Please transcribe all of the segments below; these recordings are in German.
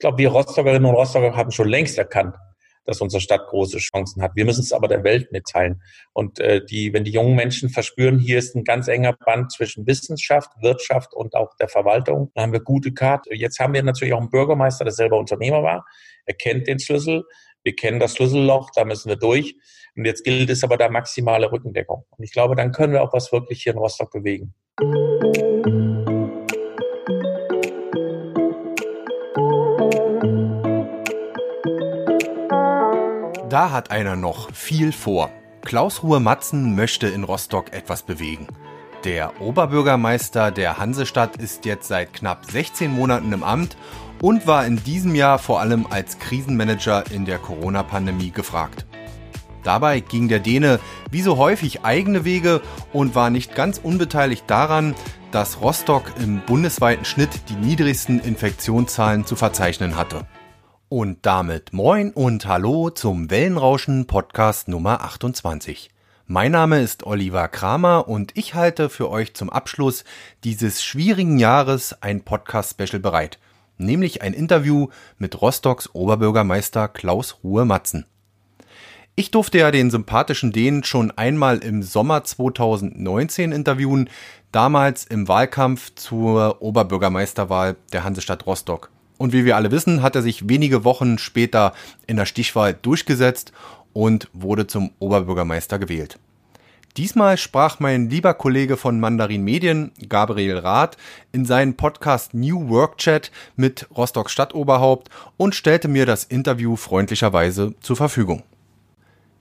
glaube, wir Rostockerinnen und Rostocker haben schon längst erkannt, dass unsere Stadt große Chancen hat. Wir müssen es aber der Welt mitteilen. Und äh, die, wenn die jungen Menschen verspüren, hier ist ein ganz enger Band zwischen Wissenschaft, Wirtschaft und auch der Verwaltung, dann haben wir gute Karte. Jetzt haben wir natürlich auch einen Bürgermeister, der selber Unternehmer war. Er kennt den Schlüssel. Wir kennen das Schlüsselloch, da müssen wir durch. Und jetzt gilt es aber der maximale Rückendeckung. Und ich glaube, dann können wir auch was wirklich hier in Rostock bewegen. Da hat einer noch viel vor. Klaus Ruhe Matzen möchte in Rostock etwas bewegen. Der Oberbürgermeister der Hansestadt ist jetzt seit knapp 16 Monaten im Amt und war in diesem Jahr vor allem als Krisenmanager in der Corona-Pandemie gefragt. Dabei ging der Däne wie so häufig eigene Wege und war nicht ganz unbeteiligt daran, dass Rostock im bundesweiten Schnitt die niedrigsten Infektionszahlen zu verzeichnen hatte. Und damit moin und hallo zum Wellenrauschen Podcast Nummer 28. Mein Name ist Oliver Kramer und ich halte für euch zum Abschluss dieses schwierigen Jahres ein Podcast-Special bereit, nämlich ein Interview mit Rostocks Oberbürgermeister Klaus Ruhe-Matzen. Ich durfte ja den sympathischen Dänen schon einmal im Sommer 2019 interviewen, damals im Wahlkampf zur Oberbürgermeisterwahl der Hansestadt Rostock. Und wie wir alle wissen, hat er sich wenige Wochen später in der Stichwahl durchgesetzt und wurde zum Oberbürgermeister gewählt. Diesmal sprach mein lieber Kollege von Mandarin Medien, Gabriel Rath, in seinen Podcast New Work Chat mit Rostock Stadtoberhaupt und stellte mir das Interview freundlicherweise zur Verfügung.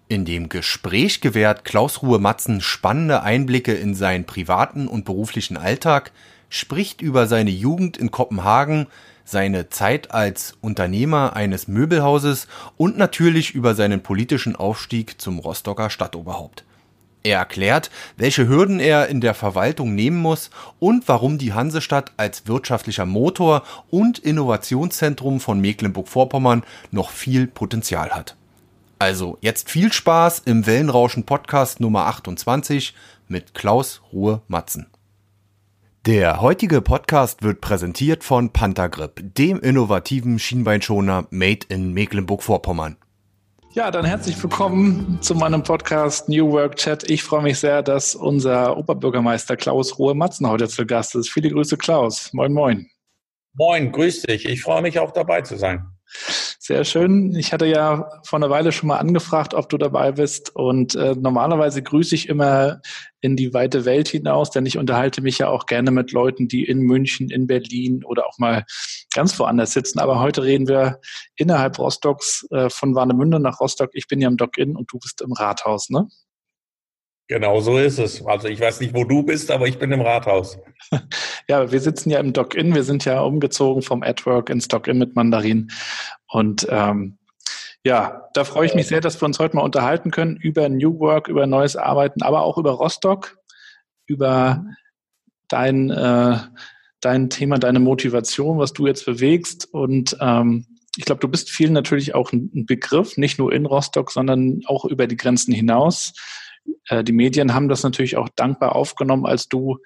In dem Gespräch gewährt Klaus Ruhe Matzen spannende Einblicke in seinen privaten und beruflichen Alltag, spricht über seine Jugend in Kopenhagen, seine Zeit als Unternehmer eines Möbelhauses und natürlich über seinen politischen Aufstieg zum Rostocker Stadtoberhaupt. Er erklärt, welche Hürden er in der Verwaltung nehmen muss und warum die Hansestadt als wirtschaftlicher Motor und Innovationszentrum von Mecklenburg-Vorpommern noch viel Potenzial hat. Also jetzt viel Spaß im Wellenrauschen Podcast Nummer 28 mit Klaus Ruhe Matzen. Der heutige Podcast wird präsentiert von Panthergrip, dem innovativen Schienbeinschoner made in Mecklenburg-Vorpommern. Ja, dann herzlich willkommen zu meinem Podcast New Work Chat. Ich freue mich sehr, dass unser Oberbürgermeister Klaus Ruhe-Matzen heute zu Gast ist. Viele Grüße, Klaus. Moin, moin. Moin, grüß dich. Ich freue mich auch dabei zu sein. Sehr schön. Ich hatte ja vor einer Weile schon mal angefragt, ob du dabei bist. Und äh, normalerweise grüße ich immer in die weite Welt hinaus, denn ich unterhalte mich ja auch gerne mit Leuten, die in München, in Berlin oder auch mal ganz woanders sitzen. Aber heute reden wir innerhalb Rostocks äh, von Warnemünde nach Rostock. Ich bin ja im Dock-In und du bist im Rathaus, ne? Genau so ist es. Also ich weiß nicht, wo du bist, aber ich bin im Rathaus. Ja, wir sitzen ja im Dock-In. Wir sind ja umgezogen vom AdWork ins Dock-In mit Mandarin. Und ähm, ja, da freue ich mich sehr, dass wir uns heute mal unterhalten können über New Work, über neues Arbeiten, aber auch über Rostock, über dein, äh, dein Thema, deine Motivation, was du jetzt bewegst. Und ähm, ich glaube, du bist vielen natürlich auch ein Begriff, nicht nur in Rostock, sondern auch über die Grenzen hinaus. Äh, die Medien haben das natürlich auch dankbar aufgenommen, als du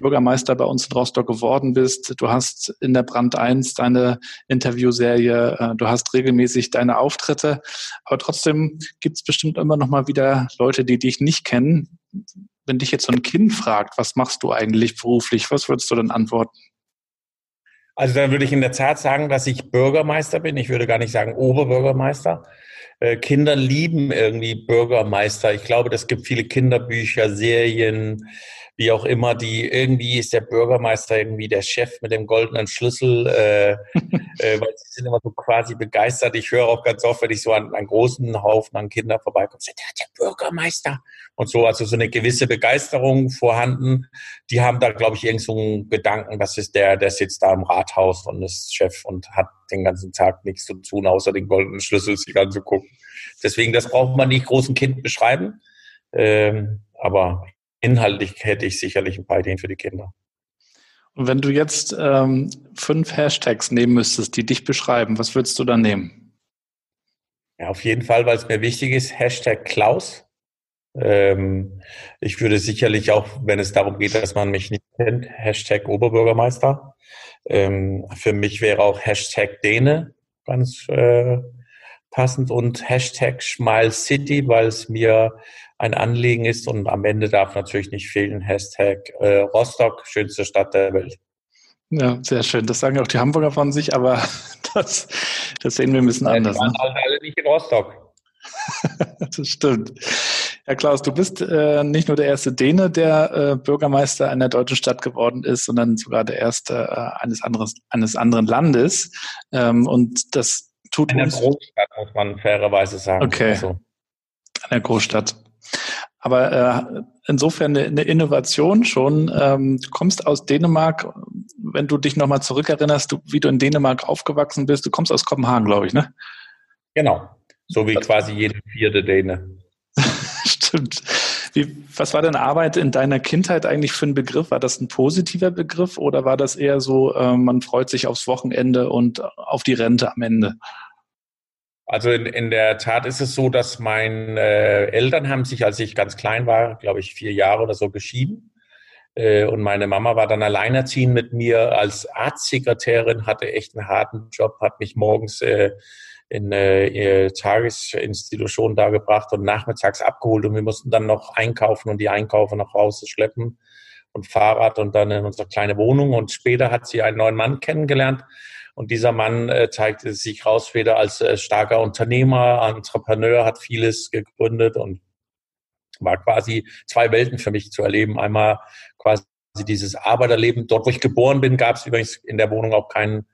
Bürgermeister bei uns in Rostock geworden bist. Du hast in der Brand 1 deine Interviewserie, äh, du hast regelmäßig deine Auftritte, aber trotzdem gibt es bestimmt immer noch mal wieder Leute, die dich nicht kennen. Wenn dich jetzt so ein Kind fragt, was machst du eigentlich beruflich, was würdest du dann antworten? Also dann würde ich in der Tat sagen, dass ich Bürgermeister bin. Ich würde gar nicht sagen Oberbürgermeister. Äh, Kinder lieben irgendwie Bürgermeister. Ich glaube, es gibt viele Kinderbücher, Serien, wie auch immer, die irgendwie ist der Bürgermeister irgendwie der Chef mit dem goldenen Schlüssel, äh, äh, weil sie sind immer so quasi begeistert. Ich höre auch ganz oft, wenn ich so an einen großen Haufen an Kindern vorbeikomme, der, der Bürgermeister und so, also so eine gewisse Begeisterung vorhanden. Die haben da, glaube ich, irgend so einen Gedanken, das ist der, der sitzt da im Rathaus und ist Chef und hat den ganzen Tag nichts zu tun, außer den goldenen Schlüssel sich anzugucken. Deswegen, das braucht man nicht großen Kind beschreiben. Ähm, aber inhaltlich hätte ich sicherlich ein paar Ideen für die Kinder. Und wenn du jetzt ähm, fünf Hashtags nehmen müsstest, die dich beschreiben, was würdest du dann nehmen? Ja, auf jeden Fall, weil es mir wichtig ist, Hashtag Klaus. Ähm, ich würde sicherlich auch, wenn es darum geht, dass man mich nicht kennt, Hashtag Oberbürgermeister. Ähm, für mich wäre auch Hashtag Däne, ganz äh, passend und Hashtag Smile City, weil es mir ein Anliegen ist und am Ende darf natürlich nicht fehlen Hashtag äh, Rostock, schönste Stadt der Welt. Ja, sehr schön. Das sagen auch die Hamburger von sich, aber das, das sehen wir ein bisschen anders. Die waren ne? halt alle nicht in Rostock. das stimmt. Ja, Klaus, du bist äh, nicht nur der erste Däne, der äh, Bürgermeister einer deutschen Stadt geworden ist, sondern sogar der erste äh, eines, anderes, eines anderen Landes. Ähm, und das tut Einer uns. Großstadt, muss man fairerweise sagen. Okay. Also. Einer Großstadt. Aber äh, insofern eine, eine Innovation schon. Ähm, du kommst aus Dänemark, wenn du dich nochmal zurückerinnerst, du, wie du in Dänemark aufgewachsen bist, du kommst aus Kopenhagen, glaube ich, ne? Genau. So wie quasi jede vierte Däne. Stimmt. Wie, was war deine Arbeit in deiner Kindheit eigentlich für ein Begriff? War das ein positiver Begriff oder war das eher so, äh, man freut sich aufs Wochenende und auf die Rente am Ende? Also in, in der Tat ist es so, dass meine äh, Eltern haben sich, als ich ganz klein war, glaube ich vier Jahre oder so geschieden. Äh, und meine Mama war dann alleinerziehend mit mir als Arztsekretärin, hatte echt einen harten Job, hat mich morgens äh, in äh, Tagesinstitution da gebracht und nachmittags abgeholt und wir mussten dann noch einkaufen und die Einkaufe nach Hause schleppen und Fahrrad und dann in unsere kleine Wohnung und später hat sie einen neuen Mann kennengelernt und dieser Mann äh, zeigte sich raus wieder als äh, starker Unternehmer, Entrepreneur, hat vieles gegründet und war quasi zwei Welten für mich zu erleben. Einmal quasi dieses Arbeiterleben. Dort, wo ich geboren bin, gab es übrigens in der Wohnung auch keinen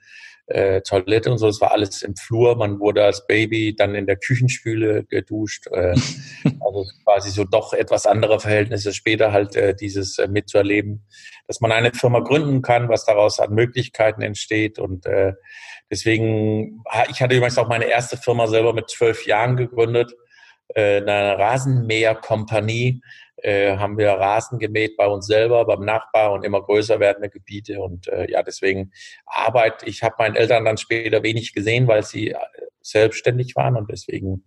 äh, Toilette und so. Es war alles im Flur. Man wurde als Baby dann in der Küchenspüle geduscht. Äh, also quasi so doch etwas andere Verhältnisse. Später halt äh, dieses äh, mitzuerleben, dass man eine Firma gründen kann, was daraus an Möglichkeiten entsteht. Und äh, deswegen, ich hatte übrigens auch meine erste Firma selber mit zwölf Jahren gegründet, äh, eine Rasenmäherkompanie äh, haben wir Rasen gemäht bei uns selber, beim Nachbar und immer größer werdende Gebiete. Und äh, ja, deswegen Arbeit. Ich habe meinen Eltern dann später wenig gesehen, weil sie äh, selbstständig waren und deswegen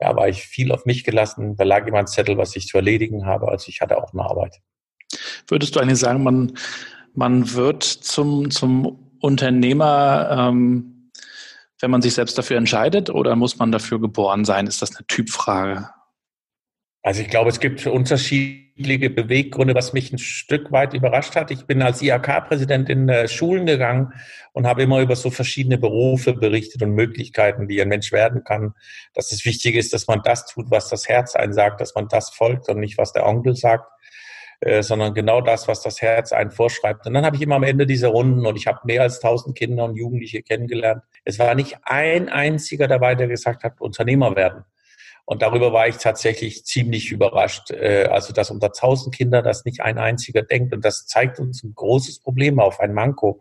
ja, war ich viel auf mich gelassen. Da lag immer ein Zettel, was ich zu erledigen habe. Also ich hatte auch eine Arbeit. Würdest du eigentlich sagen, man, man wird zum, zum Unternehmer, ähm, wenn man sich selbst dafür entscheidet oder muss man dafür geboren sein? Ist das eine Typfrage? Also ich glaube, es gibt unterschiedliche Beweggründe, was mich ein Stück weit überrascht hat. Ich bin als IHK-Präsident in äh, Schulen gegangen und habe immer über so verschiedene Berufe berichtet und Möglichkeiten, wie ein Mensch werden kann. Dass es wichtig ist, dass man das tut, was das Herz einen sagt, dass man das folgt und nicht, was der Onkel sagt, äh, sondern genau das, was das Herz einen vorschreibt. Und dann habe ich immer am Ende diese Runden und ich habe mehr als tausend Kinder und Jugendliche kennengelernt. Es war nicht ein einziger dabei, der gesagt hat, Unternehmer werden. Und darüber war ich tatsächlich ziemlich überrascht. Äh, also, dass unter 1000 Kinder das nicht ein einziger denkt. Und das zeigt uns ein großes Problem auf, ein Manko.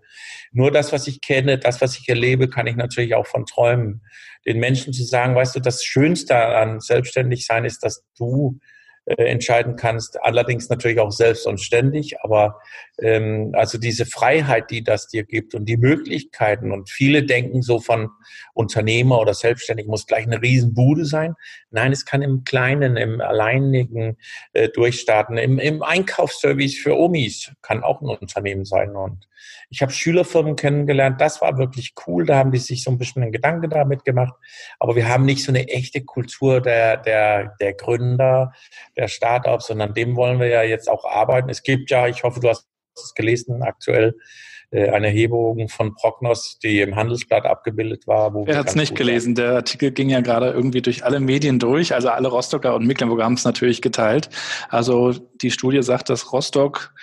Nur das, was ich kenne, das, was ich erlebe, kann ich natürlich auch von träumen. Den Menschen zu sagen, weißt du, das Schönste an selbstständig sein ist, dass du äh, entscheiden kannst, allerdings natürlich auch selbst und ständig, aber ähm, also diese Freiheit, die das dir gibt und die Möglichkeiten und viele denken so von Unternehmer oder Selbstständig muss gleich eine Riesenbude sein. Nein, es kann im Kleinen, im Alleinigen äh, durchstarten, im, im Einkaufsservice für Omis kann auch ein Unternehmen sein. Und ich habe Schülerfirmen kennengelernt, das war wirklich cool, da haben die sich so ein bisschen einen Gedanke damit gemacht, aber wir haben nicht so eine echte Kultur der, der, der Gründer, der Startups, sondern dem wollen wir ja jetzt auch arbeiten. Es gibt ja, ich hoffe, du hast es gelesen, aktuell äh, eine Erhebung von Prognos, die im Handelsblatt abgebildet war. Wer hat es nicht gelesen? Der Artikel ging ja gerade irgendwie durch alle Medien durch. Also alle Rostocker und Mecklenburger haben es natürlich geteilt. Also die Studie sagt, dass Rostock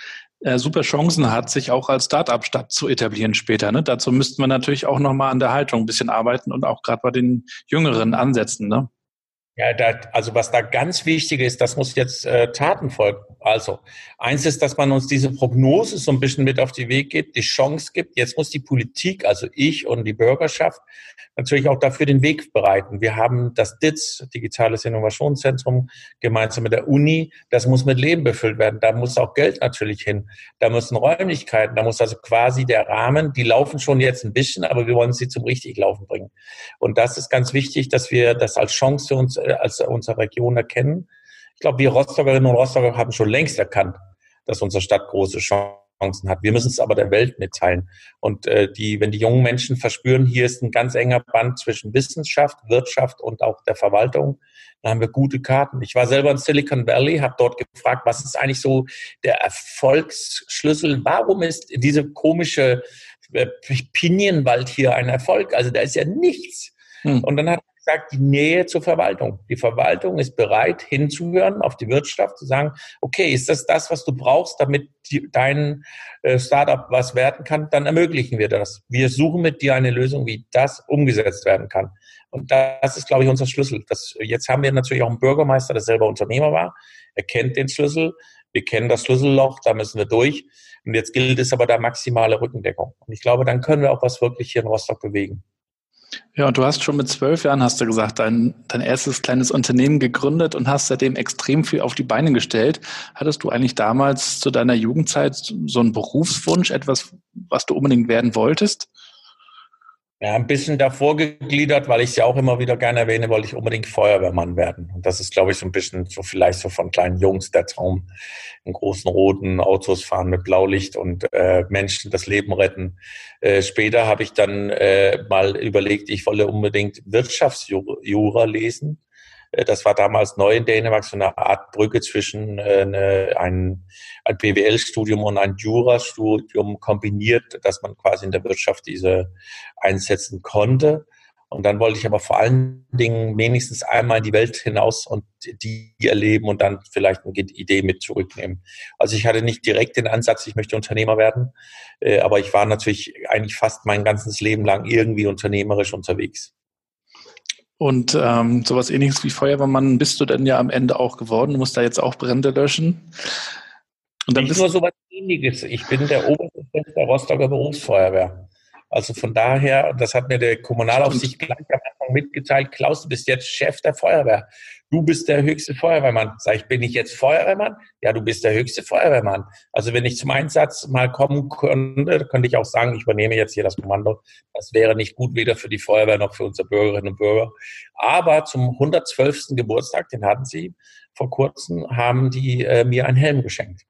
äh, super Chancen hat, sich auch als Start-up-Stadt zu etablieren später. Ne? Dazu müssten wir natürlich auch nochmal an der Haltung ein bisschen arbeiten und auch gerade bei den Jüngeren ansetzen. Ne? Ja, da, also was da ganz wichtig ist, das muss jetzt äh, Taten folgen. Also eins ist, dass man uns diese Prognose so ein bisschen mit auf den Weg gibt, die Chance gibt. Jetzt muss die Politik, also ich und die Bürgerschaft, natürlich auch dafür den Weg bereiten. Wir haben das DITS, Digitales Innovationszentrum, gemeinsam mit der Uni. Das muss mit Leben befüllt werden. Da muss auch Geld natürlich hin. Da müssen Räumlichkeiten, da muss also quasi der Rahmen, die laufen schon jetzt ein bisschen, aber wir wollen sie zum richtig Laufen bringen. Und das ist ganz wichtig, dass wir das als Chance für uns äh, als unsere Region erkennen. Ich glaube, wir Rostockerinnen und Rostocker haben schon längst erkannt, dass unsere Stadt große Chancen Chancen hat. Wir müssen es aber der Welt mitteilen. Und äh, die, wenn die jungen Menschen verspüren, hier ist ein ganz enger Band zwischen Wissenschaft, Wirtschaft und auch der Verwaltung, dann haben wir gute Karten. Ich war selber in Silicon Valley, habe dort gefragt, was ist eigentlich so der Erfolgsschlüssel? Warum ist diese komische äh, Pinienwald hier ein Erfolg? Also da ist ja nichts. Hm. Und dann hat gesagt, die Nähe zur Verwaltung. Die Verwaltung ist bereit, hinzuhören auf die Wirtschaft, zu sagen, okay, ist das das, was du brauchst, damit die, dein äh, Startup was werden kann, dann ermöglichen wir das. Wir suchen mit dir eine Lösung, wie das umgesetzt werden kann. Und das ist, glaube ich, unser Schlüssel. Das, jetzt haben wir natürlich auch einen Bürgermeister, der selber Unternehmer war. Er kennt den Schlüssel. Wir kennen das Schlüsselloch, da müssen wir durch. Und jetzt gilt es aber der maximale Rückendeckung. Und ich glaube, dann können wir auch was wirklich hier in Rostock bewegen. Ja, und du hast schon mit zwölf Jahren, hast du gesagt, dein, dein erstes kleines Unternehmen gegründet und hast seitdem extrem viel auf die Beine gestellt. Hattest du eigentlich damals zu deiner Jugendzeit so einen Berufswunsch, etwas, was du unbedingt werden wolltest? Ja, ein bisschen davor gegliedert, weil ich ja auch immer wieder gerne erwähne, wollte ich unbedingt Feuerwehrmann werden. Und das ist, glaube ich, so ein bisschen so vielleicht so von kleinen Jungs der Traum. In großen roten Autos fahren mit Blaulicht und äh, Menschen das Leben retten. Äh, später habe ich dann äh, mal überlegt, ich wolle unbedingt Wirtschaftsjura lesen das war damals neu in Dänemark, so eine Art Brücke zwischen äh, eine, ein, ein BWL-Studium und ein Jurastudium kombiniert, dass man quasi in der Wirtschaft diese einsetzen konnte. Und dann wollte ich aber vor allen Dingen wenigstens einmal in die Welt hinaus und die erleben und dann vielleicht eine Idee mit zurücknehmen. Also ich hatte nicht direkt den Ansatz, ich möchte Unternehmer werden, äh, aber ich war natürlich eigentlich fast mein ganzes Leben lang irgendwie unternehmerisch unterwegs. Und ähm, sowas ähnliches wie Feuerwehrmann bist du denn ja am Ende auch geworden. Du musst da jetzt auch Brände löschen. Und dann Nicht nur sowas ähnliches. Ich bin der oberste Chef der Rostocker Berufsfeuerwehr. Also von daher, das hat mir der Kommunalaufsicht gleich am mitgeteilt, Klaus, du bist jetzt Chef der Feuerwehr. Du bist der höchste Feuerwehrmann. Sag ich, bin ich jetzt Feuerwehrmann? Ja, du bist der höchste Feuerwehrmann. Also wenn ich zum Einsatz mal kommen könnte, könnte ich auch sagen, ich übernehme jetzt hier das Kommando. Das wäre nicht gut, weder für die Feuerwehr noch für unsere Bürgerinnen und Bürger. Aber zum 112. Geburtstag, den hatten sie vor kurzem, haben die äh, mir einen Helm geschenkt.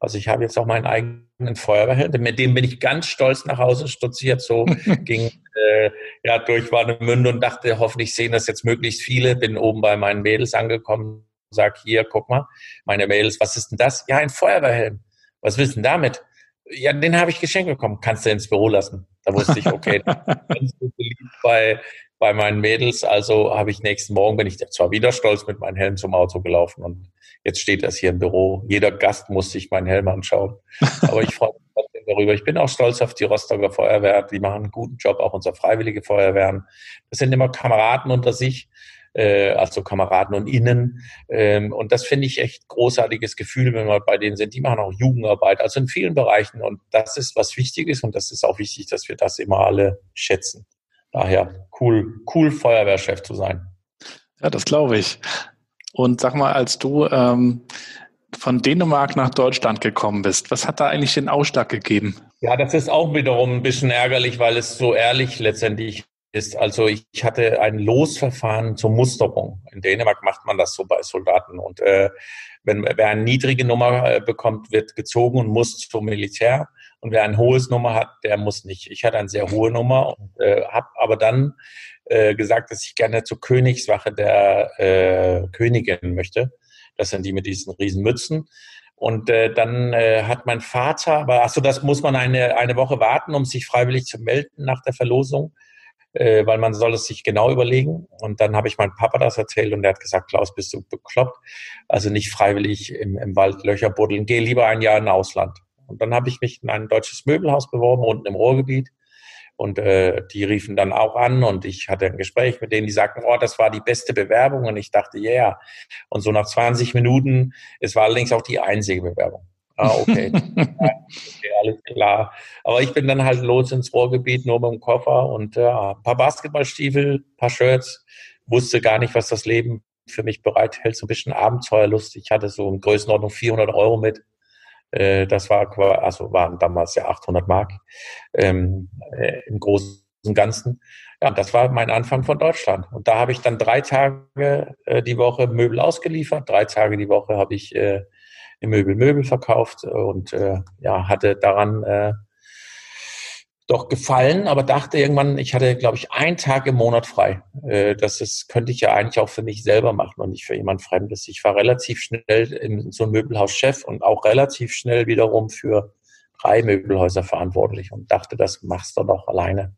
Also ich habe jetzt auch meinen eigenen Feuerwehrhelm, mit dem bin ich ganz stolz nach Hause stutziert, so ging äh, ja durch Warnemünde und dachte, hoffentlich sehen das jetzt möglichst viele. Bin oben bei meinen Mädels angekommen, sag hier, guck mal, meine Mädels, was ist denn das? Ja, ein Feuerwehrhelm. Was willst du denn damit? Ja, den habe ich geschenkt bekommen. Kannst du ins Büro lassen? Da wusste ich, okay, ganz gut beliebt bei bei meinen Mädels. Also habe ich nächsten Morgen, bin ich zwar wieder stolz mit meinem Helm zum Auto gelaufen und jetzt steht das hier im Büro. Jeder Gast muss sich meinen Helm anschauen. Aber ich freue mich trotzdem darüber. Ich bin auch stolz auf die Rostocker Feuerwehr. Die machen einen guten Job, auch unsere freiwillige Feuerwehren. Das sind immer Kameraden unter sich äh, also Kameraden und Innen. Ähm, und das finde ich echt großartiges Gefühl, wenn wir bei denen sind. Die machen auch Jugendarbeit, also in vielen Bereichen. Und das ist was Wichtiges und das ist auch wichtig, dass wir das immer alle schätzen. Daher cool, cool Feuerwehrchef zu sein. Ja, das glaube ich. Und sag mal, als du ähm, von Dänemark nach Deutschland gekommen bist, was hat da eigentlich den Ausschlag gegeben? Ja, das ist auch wiederum ein bisschen ärgerlich, weil es so ehrlich letztendlich ist. Also ich hatte ein Losverfahren zur Musterung. In Dänemark macht man das so bei Soldaten. Und äh, wenn wer eine niedrige Nummer äh, bekommt, wird gezogen und muss zum Militär. Und wer ein hohes Nummer hat, der muss nicht. Ich hatte eine sehr hohe Nummer und äh, habe aber dann äh, gesagt, dass ich gerne zur Königswache der äh, Königin möchte. Das sind die mit diesen riesen Mützen. Und äh, dann äh, hat mein Vater, aber achso, das muss man eine, eine Woche warten, um sich freiwillig zu melden nach der Verlosung, äh, weil man soll es sich genau überlegen. Und dann habe ich meinem Papa das erzählt und der hat gesagt, Klaus, bist du bekloppt? Also nicht freiwillig im, im Wald Löcher buddeln, geh lieber ein Jahr in Ausland. Und dann habe ich mich in ein deutsches Möbelhaus beworben, unten im Ruhrgebiet. Und äh, die riefen dann auch an und ich hatte ein Gespräch mit denen, die sagten, oh, das war die beste Bewerbung. Und ich dachte, ja. Yeah. Und so nach 20 Minuten, es war allerdings auch die einzige Bewerbung. Ah, okay. okay. Alles klar. Aber ich bin dann halt los ins Ruhrgebiet, nur mit dem Koffer und ja, ein paar Basketballstiefel, ein paar Shirts. Wusste gar nicht, was das Leben für mich bereithält. So ein bisschen Abenteuerlust. Ich hatte so in Größenordnung 400 Euro mit. Äh, das war also waren damals ja 800 Mark ähm, äh, im Großen und Ganzen. Ja, das war mein Anfang von Deutschland. Und da habe ich dann drei Tage äh, die Woche Möbel ausgeliefert, drei Tage die Woche habe ich äh, im Möbel Möbel verkauft und äh, ja, hatte daran äh, doch gefallen, aber dachte irgendwann, ich hatte, glaube ich, einen Tag im Monat frei. Äh, das ist, könnte ich ja eigentlich auch für mich selber machen und nicht für jemand Fremdes. Ich war relativ schnell in so einem Möbelhaus Chef und auch relativ schnell wiederum für drei Möbelhäuser verantwortlich und dachte, das machst du doch alleine.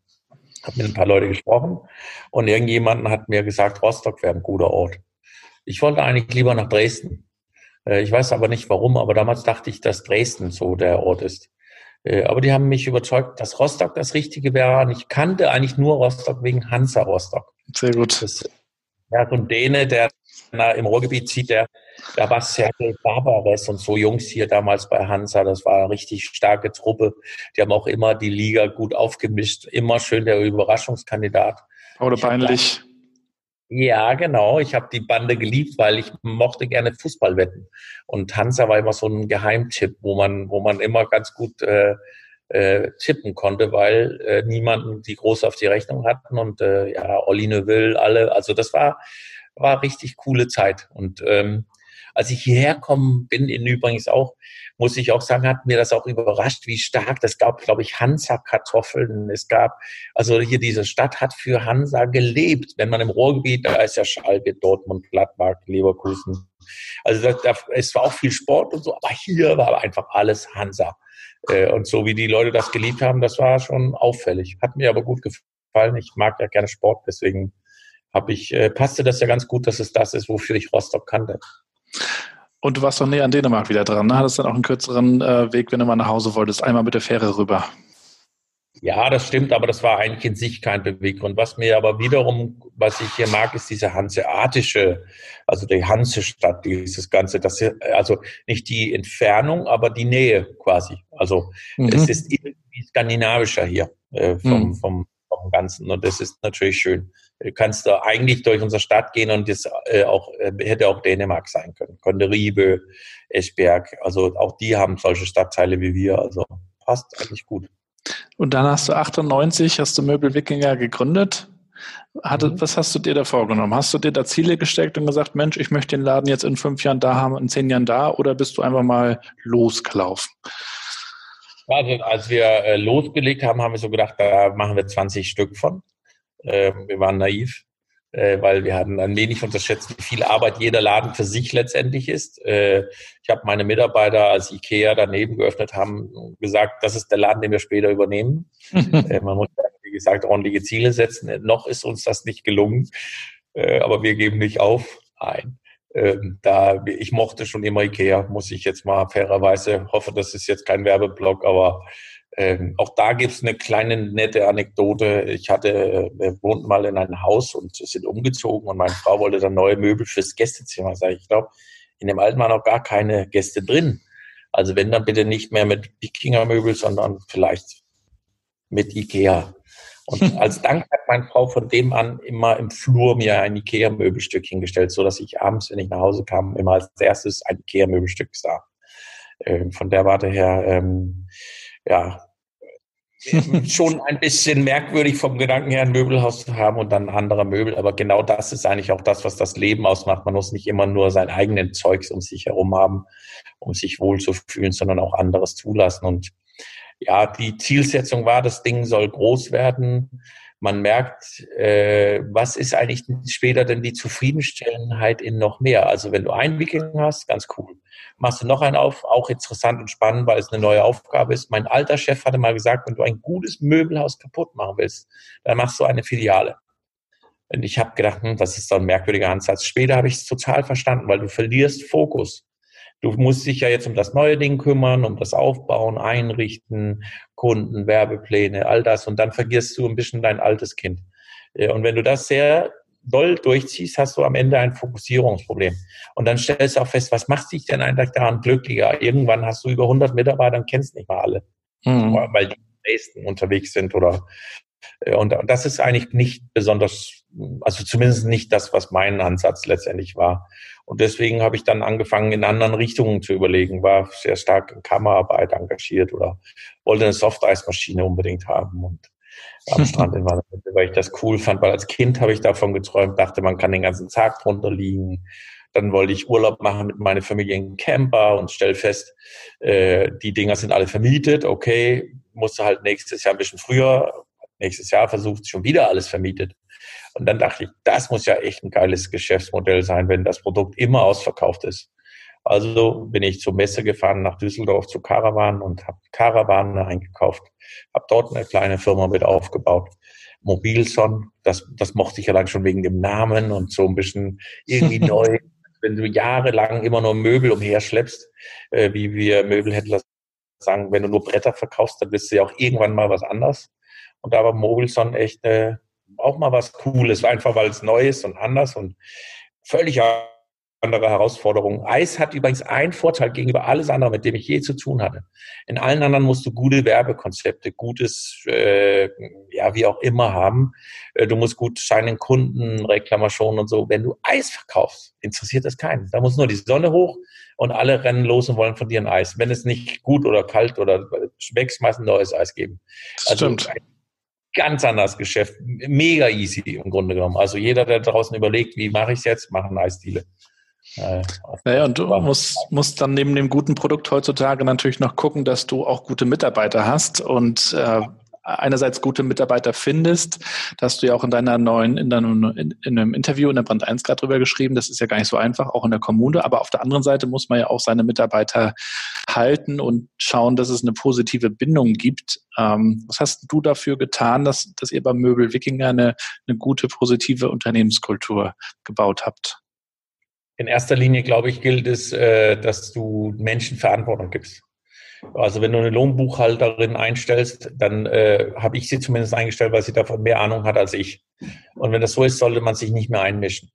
Habe mit ein paar Leute gesprochen und irgendjemanden hat mir gesagt, Rostock wäre ein guter Ort. Ich wollte eigentlich lieber nach Dresden. Äh, ich weiß aber nicht warum, aber damals dachte ich, dass Dresden so der Ort ist. Äh, aber die haben mich überzeugt, dass Rostock das Richtige wäre. Und ich kannte eigentlich nur Rostock wegen Hansa Rostock. Sehr gut. Das, ja, so ein Däne, der im Ruhrgebiet zieht, der, da war Sergei Barbares und so Jungs hier damals bei Hansa. Das war eine richtig starke Truppe. Die haben auch immer die Liga gut aufgemischt. Immer schön der Überraschungskandidat. Oder peinlich. Ja, genau. Ich habe die Bande geliebt, weil ich mochte gerne Fußball wetten. Und Hansa war immer so ein Geheimtipp, wo man, wo man immer ganz gut äh, äh, tippen konnte, weil äh, niemanden die groß auf die Rechnung hatten und äh, ja, Olli Neuville, alle. Also das war, war richtig coole Zeit. Und ähm, als ich hierher kommen bin, in übrigens auch, muss ich auch sagen, hat mir das auch überrascht, wie stark, das gab, glaube ich, Hansa-Kartoffeln. Es gab, also hier diese Stadt hat für Hansa gelebt. Wenn man im Ruhrgebiet, da ist ja Schalke, Dortmund, Gladbach, Leverkusen. Also da, da, es war auch viel Sport und so, aber hier war einfach alles Hansa. Äh, und so wie die Leute das geliebt haben, das war schon auffällig. Hat mir aber gut gefallen. Ich mag ja gerne Sport, deswegen habe ich, äh, passte das ja ganz gut, dass es das ist, wofür ich Rostock kannte. Und du warst doch näher an Dänemark wieder dran, ne? Hattest dann auch einen kürzeren äh, Weg, wenn du mal nach Hause wolltest, einmal mit der Fähre rüber. Ja, das stimmt, aber das war eigentlich in sich kein Beweggrund. Was mir aber wiederum, was ich hier mag, ist diese hanseatische, also die Hansestadt, dieses Ganze, das hier, also nicht die Entfernung, aber die Nähe quasi. Also mhm. es ist irgendwie skandinavischer hier äh, vom, mhm. vom, vom Ganzen und das ist natürlich schön kannst du eigentlich durch unsere Stadt gehen und das äh, auch äh, hätte auch Dänemark sein können. Könnte Riebe, Eschberg, also auch die haben solche Stadtteile wie wir, also passt eigentlich gut. Und dann hast du 98, hast du Möbel Wikinger gegründet. Hatte, mhm. Was hast du dir da vorgenommen? Hast du dir da Ziele gesteckt und gesagt, Mensch, ich möchte den Laden jetzt in fünf Jahren da haben, in zehn Jahren da, oder bist du einfach mal losgelaufen? Also als wir äh, losgelegt haben, haben wir so gedacht, da machen wir 20 Stück von. Ähm, wir waren naiv, äh, weil wir hatten ein wenig unterschätzt, wie viel Arbeit jeder Laden für sich letztendlich ist. Äh, ich habe meine Mitarbeiter, als Ikea daneben geöffnet haben, gesagt, das ist der Laden, den wir später übernehmen. äh, man muss, wie gesagt, ordentliche Ziele setzen. Noch ist uns das nicht gelungen, äh, aber wir geben nicht auf. Nein. Ähm, da ich mochte schon immer Ikea, muss ich jetzt mal fairerweise hoffe, das ist jetzt kein Werbeblock, aber ähm, auch da gibt's eine kleine nette Anekdote. Ich hatte, wir wohnten mal in einem Haus und sind umgezogen und meine Frau wollte dann neue Möbel fürs Gästezimmer. Sag ich, ich glaube, in dem alten waren noch gar keine Gäste drin. Also wenn dann bitte nicht mehr mit Wikinger-Möbel, sondern vielleicht mit Ikea. Und als Dank hat meine Frau von dem an immer im Flur mir ein Ikea-Möbelstück hingestellt, so dass ich abends, wenn ich nach Hause kam, immer als erstes ein Ikea-Möbelstück sah. Ähm, von der Warte her ähm, ja, schon ein bisschen merkwürdig vom Gedanken her, ein Möbelhaus zu haben und dann andere Möbel. Aber genau das ist eigentlich auch das, was das Leben ausmacht. Man muss nicht immer nur sein eigenen Zeugs um sich herum haben, um sich wohl zu fühlen, sondern auch anderes zulassen. Und ja, die Zielsetzung war, das Ding soll groß werden. Man merkt, äh, was ist eigentlich später denn die Zufriedenstellenheit in noch mehr? Also wenn du Einwickeln hast, ganz cool machst du noch einen auf, auch interessant und spannend, weil es eine neue Aufgabe ist. Mein alter Chef hatte mal gesagt, wenn du ein gutes Möbelhaus kaputt machen willst, dann machst du eine Filiale. Und ich habe gedacht, hm, das ist so ein merkwürdiger Ansatz. Später habe ich es total verstanden, weil du verlierst Fokus. Du musst dich ja jetzt um das neue Ding kümmern, um das Aufbauen, Einrichten, Kunden, Werbepläne, all das. Und dann vergisst du ein bisschen dein altes Kind. Und wenn du das sehr doll durchziehst, hast du am Ende ein Fokussierungsproblem. Und dann stellst du auch fest, was macht dich denn eigentlich daran glücklicher? Irgendwann hast du über 100 Mitarbeiter und kennst nicht mal alle, mhm. weil die nächsten unterwegs sind oder äh, und, und das ist eigentlich nicht besonders, also zumindest nicht das, was mein Ansatz letztendlich war. Und deswegen habe ich dann angefangen, in anderen Richtungen zu überlegen, war sehr stark in Kammerarbeit engagiert oder wollte eine Softeismaschine unbedingt haben. Und am Strand in Warnemünde, weil ich das cool fand, weil als Kind habe ich davon geträumt, dachte, man kann den ganzen Tag drunter liegen. Dann wollte ich Urlaub machen mit meiner Familie in Camper und stell fest, äh, die Dinger sind alle vermietet. Okay, musste halt nächstes Jahr ein bisschen früher, nächstes Jahr versucht schon wieder alles vermietet. Und dann dachte ich, das muss ja echt ein geiles Geschäftsmodell sein, wenn das Produkt immer ausverkauft ist. Also bin ich zur Messe gefahren nach Düsseldorf zu Caravan und habe Caravan eingekauft, habe dort eine kleine Firma mit aufgebaut. Mobilson, das, das mochte ich ja dann schon wegen dem Namen und so ein bisschen irgendwie neu. Wenn du jahrelang immer nur Möbel umherschleppst, äh, wie wir Möbelhändler sagen, wenn du nur Bretter verkaufst, dann bist du ja auch irgendwann mal was anderes. Und da war Mobilson echt äh, auch mal was Cooles, einfach weil es neu ist und anders und völlig andere Herausforderungen. Eis hat übrigens einen Vorteil gegenüber alles andere, mit dem ich je zu tun hatte. In allen anderen musst du gute Werbekonzepte, gutes, äh, ja, wie auch immer haben. Äh, du musst gut scheinen Kunden, Reklamationen und so. Wenn du Eis verkaufst, interessiert das keinen. Da muss nur die Sonne hoch und alle rennen los und wollen von dir ein Eis. Wenn es nicht gut oder kalt oder schmeckt, schmeißen neues Eis geben. Also Stimmt. Ganz anderes Geschäft. Mega easy im Grunde genommen. Also jeder, der draußen überlegt, wie mache ich es jetzt, machen Eisdiele. Äh, naja, und du musst, musst dann neben dem guten Produkt heutzutage natürlich noch gucken, dass du auch gute Mitarbeiter hast und äh, einerseits gute Mitarbeiter findest. Da hast du ja auch in deiner neuen, in, deinem, in, in einem Interview in der Brand 1 gerade drüber geschrieben. Das ist ja gar nicht so einfach, auch in der Kommune. Aber auf der anderen Seite muss man ja auch seine Mitarbeiter halten und schauen, dass es eine positive Bindung gibt. Ähm, was hast du dafür getan, dass, dass ihr beim Möbel Wikinger eine, eine gute, positive Unternehmenskultur gebaut habt? in erster Linie, glaube ich, gilt es, äh, dass du Menschen Verantwortung gibst. Also wenn du eine Lohnbuchhalterin einstellst, dann äh, habe ich sie zumindest eingestellt, weil sie davon mehr Ahnung hat als ich. Und wenn das so ist, sollte man sich nicht mehr einmischen.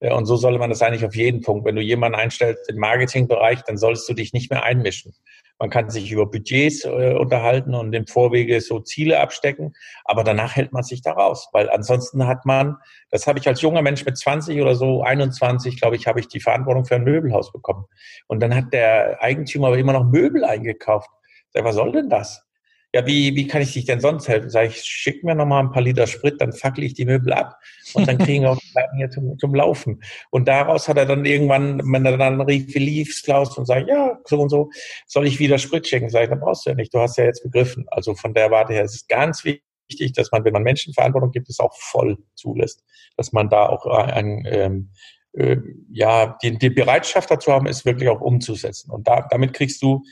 Äh, und so sollte man das eigentlich auf jeden Punkt. Wenn du jemanden einstellst im Marketingbereich, dann solltest du dich nicht mehr einmischen. Man kann sich über Budgets äh, unterhalten und im Vorwege so Ziele abstecken, aber danach hält man sich da raus, weil ansonsten hat man, das habe ich als junger Mensch mit 20 oder so, 21, glaube ich, habe ich die Verantwortung für ein Möbelhaus bekommen. Und dann hat der Eigentümer aber immer noch Möbel eingekauft. Sag, was soll denn das? Ja, wie, wie kann ich dich denn sonst helfen? Sag ich, schick mir nochmal ein paar Liter Sprit, dann fackel ich die Möbel ab und dann kriegen wir auch die hier zum, zum Laufen. Und daraus hat er dann irgendwann, wenn er dann rief, wie lief's, Klaus, und sagt, ja, so und so, soll ich wieder Sprit schicken? Sag ich, dann brauchst du ja nicht, du hast ja jetzt begriffen. Also von der Warte her ist es ganz wichtig, dass man, wenn man Menschenverantwortung gibt, es auch voll zulässt. Dass man da auch ein, ähm, äh, ja, die, die Bereitschaft dazu haben, ist wirklich auch umzusetzen. Und da, damit kriegst du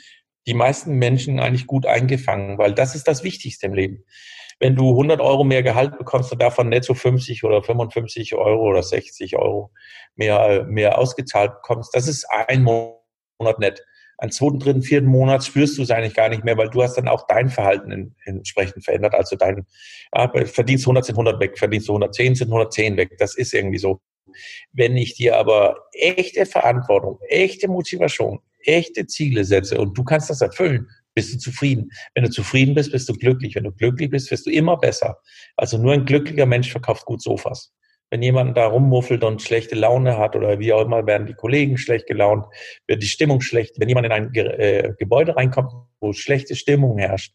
die meisten Menschen eigentlich gut eingefangen, weil das ist das Wichtigste im Leben. Wenn du 100 Euro mehr Gehalt bekommst und davon netto 50 oder 55 Euro oder 60 Euro mehr, mehr ausgezahlt bekommst, das ist ein Monat nett. Am zweiten, dritten, vierten Monat spürst du es eigentlich gar nicht mehr, weil du hast dann auch dein Verhalten in, entsprechend verändert. Also dein, ja, verdienst 100 sind 100 weg, verdienst du 110 sind 110 weg. Das ist irgendwie so. Wenn ich dir aber echte Verantwortung, echte Motivation, echte Ziele setze und du kannst das erfüllen, bist du zufrieden. Wenn du zufrieden bist, bist du glücklich. Wenn du glücklich bist, wirst du immer besser. Also nur ein glücklicher Mensch verkauft gut Sofas. Wenn jemand da rummuffelt und schlechte Laune hat oder wie auch immer, werden die Kollegen schlecht gelaunt, wird die Stimmung schlecht. Wenn jemand in ein äh, Gebäude reinkommt, wo schlechte Stimmung herrscht,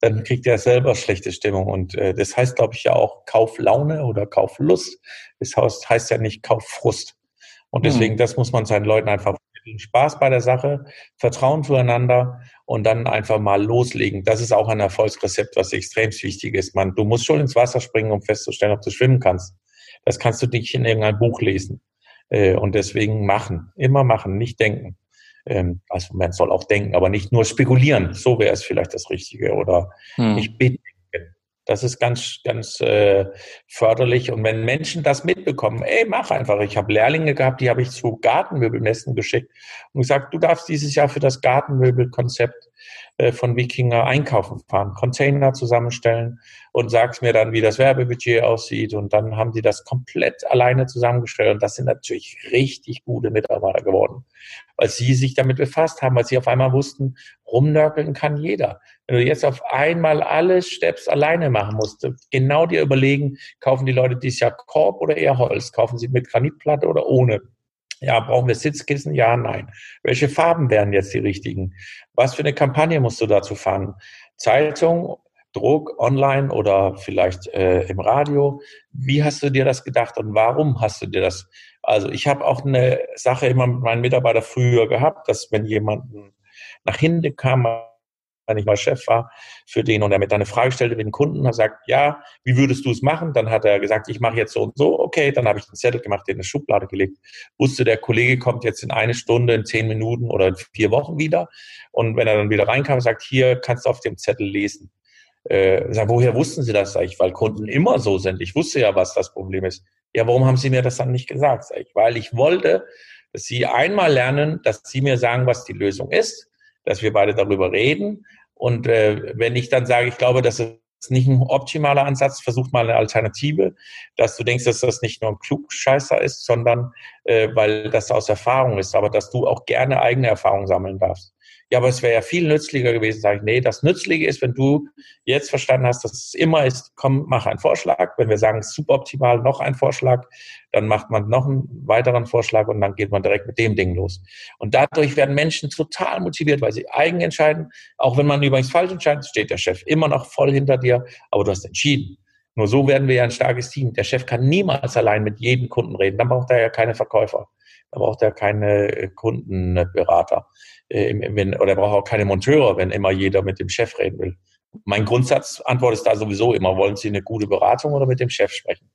dann kriegt er selber schlechte Stimmung. Und äh, das heißt, glaube ich, ja auch Kauflaune oder Kauflust. Das heißt, heißt ja nicht Kauffrust. Und deswegen, mhm. das muss man seinen Leuten einfach Spaß bei der Sache, Vertrauen zueinander und dann einfach mal loslegen. Das ist auch ein Erfolgsrezept, was extrem wichtig ist. Man, du musst schon ins Wasser springen, um festzustellen, ob du schwimmen kannst. Das kannst du nicht in irgendein Buch lesen. Äh, und deswegen machen. Immer machen, nicht denken. Ähm, also man soll auch denken, aber nicht nur spekulieren. So wäre es vielleicht das Richtige. Oder hm. nicht beten das ist ganz, ganz äh, förderlich. Und wenn Menschen das mitbekommen, ey, mach einfach. Ich habe Lehrlinge gehabt, die habe ich zu Gartenmöbelmessen geschickt und gesagt, du darfst dieses Jahr für das Gartenmöbelkonzept von Wikinger einkaufen fahren, Container zusammenstellen und sagst mir dann, wie das Werbebudget aussieht. Und dann haben die das komplett alleine zusammengestellt. Und das sind natürlich richtig gute Mitarbeiter geworden, weil sie sich damit befasst haben, weil sie auf einmal wussten, rumnörkeln kann jeder. Wenn du jetzt auf einmal alle Steps alleine machen musst, genau dir überlegen, kaufen die Leute dieses Jahr Korb oder eher Holz? Kaufen sie mit Granitplatte oder ohne? Ja, brauchen wir Sitzkissen? Ja, nein. Welche Farben wären jetzt die richtigen? Was für eine Kampagne musst du dazu fahren? Zeitung Druck online oder vielleicht äh, im Radio. Wie hast du dir das gedacht und warum hast du dir das? Also ich habe auch eine Sache immer mit meinen Mitarbeitern früher gehabt, dass wenn jemand nach hinten kam, wenn ich mal Chef war für den und er mir dann eine Frage stellte mit dem Kunden, er sagt, ja, wie würdest du es machen? Dann hat er gesagt, ich mache jetzt so und so, okay, dann habe ich einen Zettel gemacht, den in eine Schublade gelegt. Wusste, der Kollege kommt jetzt in eine Stunde, in zehn Minuten oder in vier Wochen wieder. Und wenn er dann wieder reinkam, sagt, hier kannst du auf dem Zettel lesen. Äh, sag, woher wussten Sie das? Sag ich, weil Kunden immer so sind. Ich wusste ja, was das Problem ist. Ja, warum haben Sie mir das dann nicht gesagt? Sag ich, weil ich wollte, dass Sie einmal lernen, dass Sie mir sagen, was die Lösung ist, dass wir beide darüber reden. Und äh, wenn ich dann sage, ich glaube, das ist nicht ein optimaler Ansatz, versuch mal eine Alternative, dass du denkst, dass das nicht nur ein Klugscheißer ist, sondern äh, weil das aus Erfahrung ist, aber dass du auch gerne eigene Erfahrungen sammeln darfst ja, aber es wäre ja viel nützlicher gewesen, sage ich, nee, das Nützliche ist, wenn du jetzt verstanden hast, dass es immer ist, komm, mach einen Vorschlag. Wenn wir sagen, suboptimal, noch ein Vorschlag, dann macht man noch einen weiteren Vorschlag und dann geht man direkt mit dem Ding los. Und dadurch werden Menschen total motiviert, weil sie eigen entscheiden. Auch wenn man übrigens falsch entscheidet, steht der Chef immer noch voll hinter dir, aber du hast entschieden. Nur so werden wir ja ein starkes Team. Der Chef kann niemals allein mit jedem Kunden reden. Dann braucht er ja keine Verkäufer. Dann braucht er keine Kundenberater äh, oder er braucht auch keine Monteure, wenn immer jeder mit dem Chef reden will. Mein Grundsatzantwort ist da sowieso immer, wollen Sie eine gute Beratung oder mit dem Chef sprechen?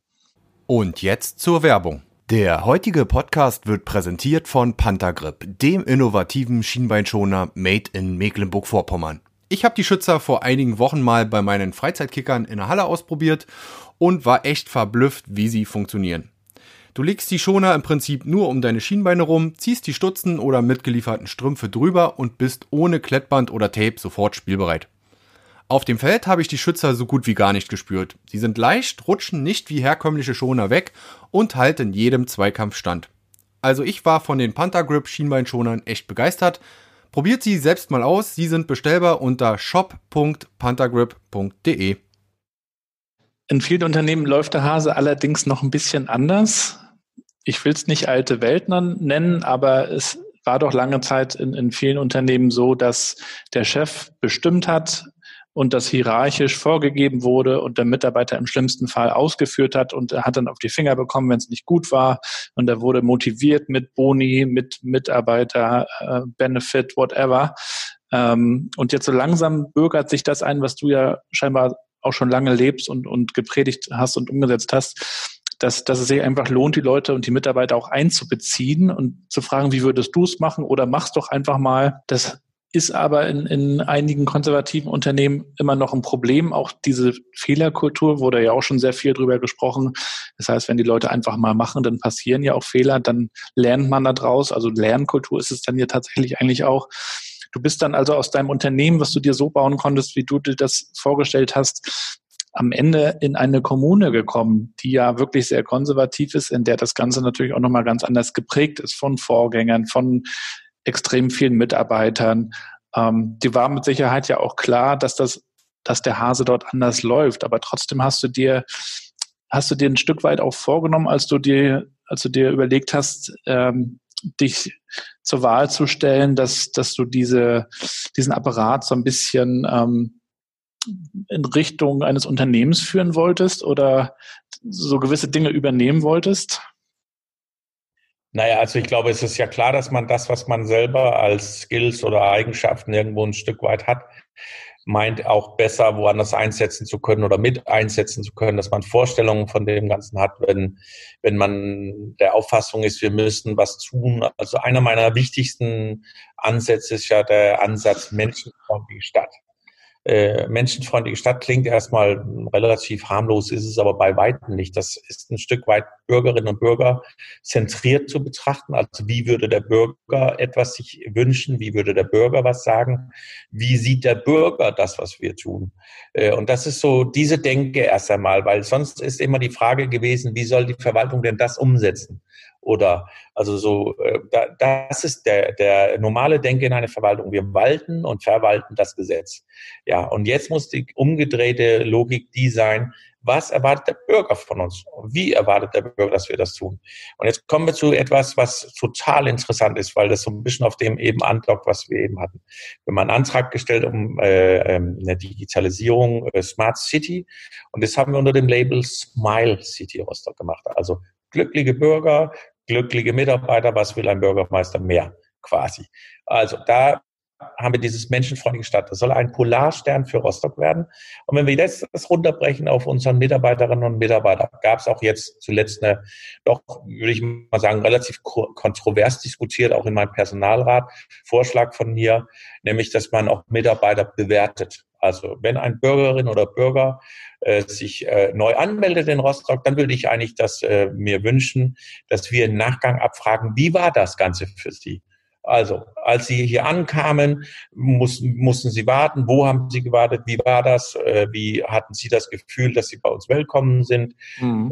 Und jetzt zur Werbung. Der heutige Podcast wird präsentiert von Panthergrip, dem innovativen Schienbeinschoner made in Mecklenburg-Vorpommern. Ich habe die Schützer vor einigen Wochen mal bei meinen Freizeitkickern in der Halle ausprobiert und war echt verblüfft, wie sie funktionieren. Du legst die Schoner im Prinzip nur um deine Schienbeine rum, ziehst die Stutzen oder mitgelieferten Strümpfe drüber und bist ohne Klettband oder Tape sofort spielbereit. Auf dem Feld habe ich die Schützer so gut wie gar nicht gespürt. Sie sind leicht, rutschen nicht wie herkömmliche Schoner weg und halten jedem Zweikampf stand. Also ich war von den Panther Grip Schienbeinschonern echt begeistert. Probiert sie selbst mal aus, sie sind bestellbar unter shop.panthergrip.de. In vielen Unternehmen läuft der Hase allerdings noch ein bisschen anders ich will es nicht alte Welt nennen, aber es war doch lange Zeit in, in vielen Unternehmen so, dass der Chef bestimmt hat und das hierarchisch vorgegeben wurde und der Mitarbeiter im schlimmsten Fall ausgeführt hat und er hat dann auf die Finger bekommen, wenn es nicht gut war und er wurde motiviert mit Boni, mit Mitarbeiter, äh, Benefit, whatever. Ähm, und jetzt so langsam bürgert sich das ein, was du ja scheinbar auch schon lange lebst und, und gepredigt hast und umgesetzt hast, dass, dass es sich einfach lohnt, die Leute und die Mitarbeiter auch einzubeziehen und zu fragen, wie würdest du es machen oder mach's doch einfach mal. Das ist aber in, in einigen konservativen Unternehmen immer noch ein Problem. Auch diese Fehlerkultur wurde ja auch schon sehr viel drüber gesprochen. Das heißt, wenn die Leute einfach mal machen, dann passieren ja auch Fehler, dann lernt man da draus. Also Lernkultur ist es dann ja tatsächlich eigentlich auch. Du bist dann also aus deinem Unternehmen, was du dir so bauen konntest, wie du dir das vorgestellt hast, am Ende in eine Kommune gekommen, die ja wirklich sehr konservativ ist, in der das Ganze natürlich auch nochmal ganz anders geprägt ist von Vorgängern, von extrem vielen Mitarbeitern. Ähm, die war mit Sicherheit ja auch klar, dass das, dass der Hase dort anders läuft. Aber trotzdem hast du dir, hast du dir ein Stück weit auch vorgenommen, als du dir, als du dir überlegt hast, ähm, dich zur Wahl zu stellen, dass, dass du diese, diesen Apparat so ein bisschen ähm, in Richtung eines Unternehmens führen wolltest oder so gewisse Dinge übernehmen wolltest? Naja, also ich glaube, es ist ja klar, dass man das, was man selber als Skills oder Eigenschaften irgendwo ein Stück weit hat, meint auch besser woanders einsetzen zu können oder mit einsetzen zu können, dass man Vorstellungen von dem Ganzen hat, wenn, wenn man der Auffassung ist, wir müssen was tun. Also einer meiner wichtigsten Ansätze ist ja der Ansatz menschenfreundliche Stadt äh, menschenfreundliche Stadt klingt erstmal relativ harmlos, ist es aber bei weitem nicht. Das ist ein Stück weit Bürgerinnen und Bürger zentriert zu betrachten. Also wie würde der Bürger etwas sich wünschen? Wie würde der Bürger was sagen? Wie sieht der Bürger das, was wir tun? Äh, und das ist so diese Denke erst einmal, weil sonst ist immer die Frage gewesen, wie soll die Verwaltung denn das umsetzen? Oder also so, äh, das ist der, der normale Denke in einer Verwaltung. Wir walten und verwalten das Gesetz. Ja, und jetzt muss die umgedrehte Logik die sein, Was erwartet der Bürger von uns? Wie erwartet der Bürger, dass wir das tun? Und jetzt kommen wir zu etwas, was total interessant ist, weil das so ein bisschen auf dem eben andockt, was wir eben hatten. Wir haben einen Antrag gestellt um äh, ähm, eine Digitalisierung äh, Smart City und das haben wir unter dem Label Smile City Rostock gemacht. Also glückliche Bürger, glückliche Mitarbeiter, was will ein Bürgermeister mehr quasi? Also da haben wir dieses menschenfreundliche Stadt. Das soll ein Polarstern für Rostock werden. Und wenn wir jetzt das runterbrechen auf unseren Mitarbeiterinnen und Mitarbeiter, gab es auch jetzt zuletzt eine, doch, würde ich mal sagen, relativ kontrovers diskutiert, auch in meinem Personalrat, Vorschlag von mir, nämlich, dass man auch Mitarbeiter bewertet. Also wenn ein Bürgerin oder Bürger äh, sich äh, neu anmeldet in Rostock, dann würde ich eigentlich das äh, mir wünschen, dass wir im Nachgang abfragen, wie war das Ganze für Sie? Also, als Sie hier ankamen, mussten, mussten Sie warten. Wo haben Sie gewartet? Wie war das? Äh, wie hatten Sie das Gefühl, dass Sie bei uns willkommen sind? Mhm.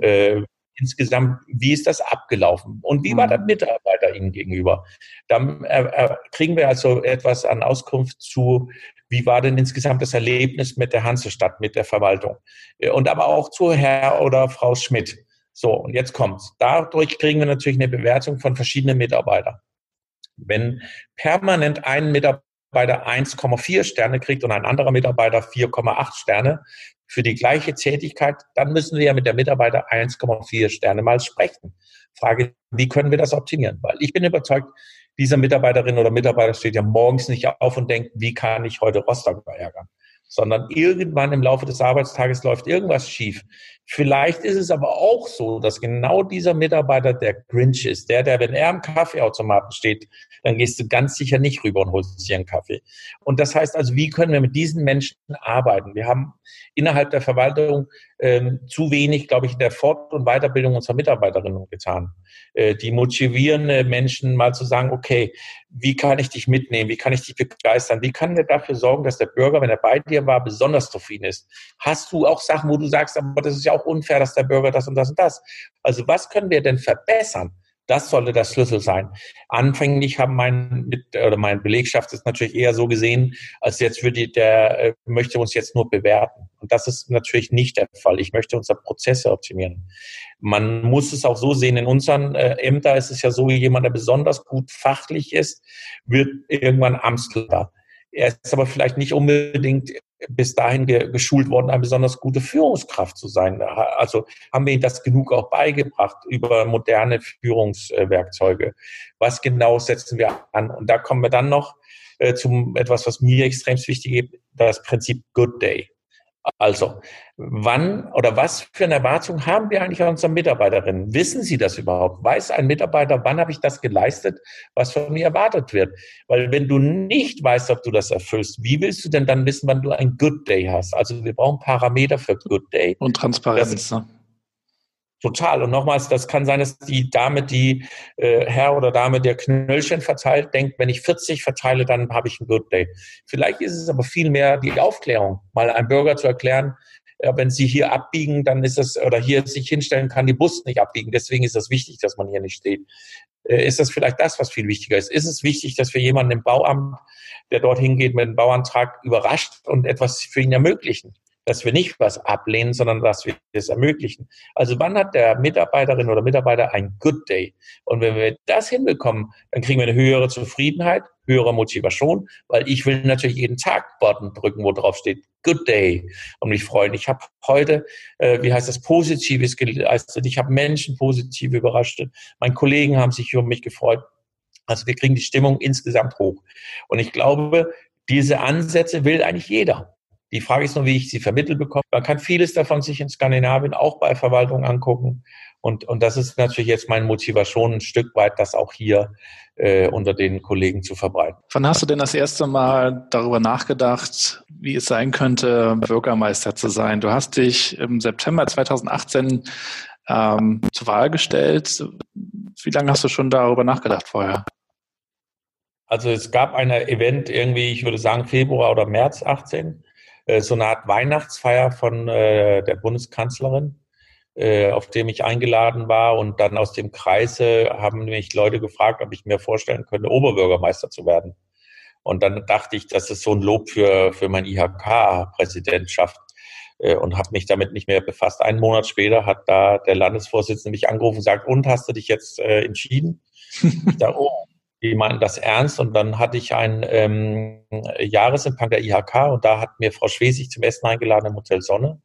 Insgesamt, wie ist das abgelaufen? Und wie war der mhm. Mitarbeiter Ihnen gegenüber? Dann äh, äh, kriegen wir also etwas an Auskunft zu, wie war denn insgesamt das Erlebnis mit der Hansestadt, mit der Verwaltung? Äh, und aber auch zu Herr oder Frau Schmidt. So, und jetzt kommt's. Dadurch kriegen wir natürlich eine Bewertung von verschiedenen Mitarbeitern. Wenn permanent ein Mitarbeiter 1,4 Sterne kriegt und ein anderer Mitarbeiter 4,8 Sterne für die gleiche Tätigkeit, dann müssen wir ja mit der Mitarbeiter 1,4 Sterne mal sprechen. Frage, wie können wir das optimieren? Weil ich bin überzeugt, dieser Mitarbeiterin oder Mitarbeiter steht ja morgens nicht auf und denkt, wie kann ich heute Rostock ärgern? sondern irgendwann im Laufe des Arbeitstages läuft irgendwas schief. Vielleicht ist es aber auch so, dass genau dieser Mitarbeiter der Grinch ist, der, der, wenn er am Kaffeeautomaten steht, dann gehst du ganz sicher nicht rüber und holst dir einen Kaffee. Und das heißt also, wie können wir mit diesen Menschen arbeiten? Wir haben innerhalb der Verwaltung ähm, zu wenig, glaube ich, in der Fort- und Weiterbildung unserer Mitarbeiterinnen getan. Äh, die motivieren Menschen mal zu sagen, okay, wie kann ich dich mitnehmen? Wie kann ich dich begeistern? Wie kann wir dafür sorgen, dass der Bürger, wenn er bei dir war, besonders zufrieden ist? Hast du auch Sachen, wo du sagst, aber das ist ja auch unfair, dass der Bürger das und das und das. Also was können wir denn verbessern? Das sollte der Schlüssel sein. Anfänglich haben mein mit oder meine Belegschaft ist natürlich eher so gesehen, als jetzt würde der äh, möchte uns jetzt nur bewerten. Und das ist natürlich nicht der Fall. Ich möchte unsere Prozesse optimieren. Man muss es auch so sehen. In unseren äh, Ämtern ist es ja so, jemand, der besonders gut fachlich ist, wird irgendwann Amtsleiter. Er ist aber vielleicht nicht unbedingt bis dahin ge geschult worden, eine besonders gute Führungskraft zu sein. Also haben wir ihm das genug auch beigebracht über moderne Führungswerkzeuge. Was genau setzen wir an? Und da kommen wir dann noch äh, zum etwas, was mir extrem wichtig ist, das Prinzip Good Day. Also, wann oder was für eine Erwartung haben wir eigentlich an unseren Mitarbeiterinnen? Wissen Sie das überhaupt? Weiß ein Mitarbeiter, wann habe ich das geleistet, was von mir erwartet wird? Weil wenn du nicht weißt, ob du das erfüllst, wie willst du denn dann wissen, wann du ein Good Day hast? Also wir brauchen Parameter für Good Day. Und Transparenz. ne? Total. Und nochmals, das kann sein, dass die Dame, die äh, Herr oder Dame, der Knöllchen verteilt, denkt, wenn ich 40 verteile, dann habe ich ein Good Day. Vielleicht ist es aber viel mehr die Aufklärung, mal einem Bürger zu erklären, äh, wenn Sie hier abbiegen, dann ist es, oder hier sich hinstellen, kann die Bus nicht abbiegen. Deswegen ist das wichtig, dass man hier nicht steht. Äh, ist das vielleicht das, was viel wichtiger ist? Ist es wichtig, dass wir jemanden im Bauamt, der dorthin geht, mit einem Bauantrag überrascht und etwas für ihn ermöglichen? Dass wir nicht was ablehnen, sondern dass wir es ermöglichen. Also wann hat der Mitarbeiterin oder Mitarbeiter ein Good Day? Und wenn wir das hinbekommen, dann kriegen wir eine höhere Zufriedenheit, höhere Motivation, weil ich will natürlich jeden Tag Button drücken, wo drauf steht Good Day und mich freuen. Ich habe heute, äh, wie heißt das, Positives geleistet. Ich habe Menschen positiv überrascht. Meine Kollegen haben sich um mich gefreut. Also wir kriegen die Stimmung insgesamt hoch. Und ich glaube, diese Ansätze will eigentlich jeder. Die Frage ist nur, wie ich sie vermittelt bekomme. Man kann vieles davon sich in Skandinavien auch bei Verwaltung angucken. Und, und das ist natürlich jetzt meine Motivation, ein Stück weit das auch hier äh, unter den Kollegen zu verbreiten. Wann hast du denn das erste Mal darüber nachgedacht, wie es sein könnte, Bürgermeister zu sein? Du hast dich im September 2018 ähm, zur Wahl gestellt. Wie lange hast du schon darüber nachgedacht vorher? Also es gab ein Event irgendwie, ich würde sagen Februar oder März 18 äh, so eine Art Weihnachtsfeier von äh, der Bundeskanzlerin, äh, auf dem ich eingeladen war. Und dann aus dem Kreise haben mich Leute gefragt, ob ich mir vorstellen könnte, Oberbürgermeister zu werden. Und dann dachte ich, das ist so ein Lob für, für mein IHK-Präsidentschaft. äh, und habe mich damit nicht mehr befasst. Einen Monat später hat da der Landesvorsitzende mich angerufen und sagt, und hast du dich jetzt äh, entschieden? ich dachte, oh, die meinten das ernst und dann hatte ich einen ähm, Jahresempfang der IHK und da hat mir Frau Schwesig zum Essen eingeladen im Hotel Sonne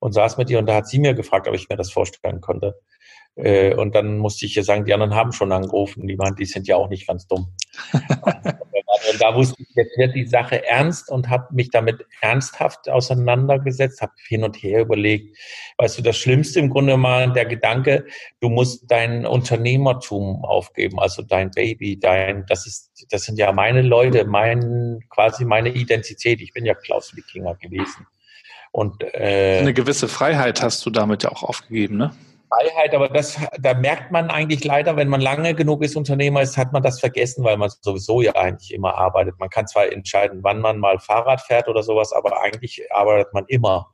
und saß mit ihr und da hat sie mir gefragt, ob ich mir das vorstellen konnte. Äh, und dann musste ich ihr sagen, die anderen haben schon angerufen. Die meinten, die sind ja auch nicht ganz dumm. und da wusste ich, jetzt wird die Sache ernst und habe mich damit ernsthaft auseinandergesetzt, habe hin und her überlegt. Weißt du, das Schlimmste im Grunde mal der Gedanke, du musst dein Unternehmertum aufgeben, also dein Baby, dein, das ist, das sind ja meine Leute, mein, quasi meine Identität. Ich bin ja Klaus Wikinger gewesen. Und äh, eine gewisse Freiheit hast du damit ja auch aufgegeben, ne? Freiheit, aber das, da merkt man eigentlich leider, wenn man lange genug ist Unternehmer ist, hat man das vergessen, weil man sowieso ja eigentlich immer arbeitet. Man kann zwar entscheiden, wann man mal Fahrrad fährt oder sowas, aber eigentlich arbeitet man immer.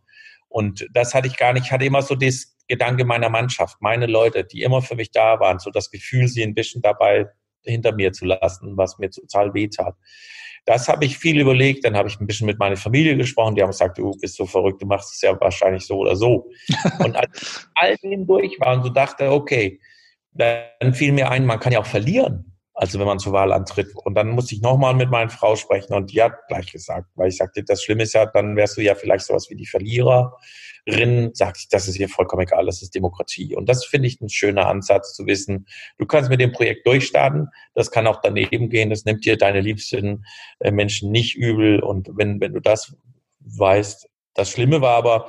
Und das hatte ich gar nicht. Ich hatte immer so das Gedanke meiner Mannschaft, meine Leute, die immer für mich da waren, so das Gefühl, sie ein bisschen dabei hinter mir zu lassen, was mir total weh tat. Das habe ich viel überlegt. Dann habe ich ein bisschen mit meiner Familie gesprochen. Die haben gesagt, du bist so verrückt, du machst es ja wahrscheinlich so oder so. und als ich all dem durch war und so dachte, okay, dann fiel mir ein, man kann ja auch verlieren. Also wenn man zur Wahl antritt. Und dann musste ich nochmal mit meiner Frau sprechen und die hat gleich gesagt, weil ich sagte, das Schlimme ist ja, dann wärst du ja vielleicht sowas wie die Verlierer sagt, das ist hier vollkommen egal, das ist Demokratie. Und das finde ich ein schöner Ansatz zu wissen, du kannst mit dem Projekt durchstarten, das kann auch daneben gehen, das nimmt dir deine liebsten äh, Menschen nicht übel. Und wenn, wenn du das weißt, das Schlimme war aber,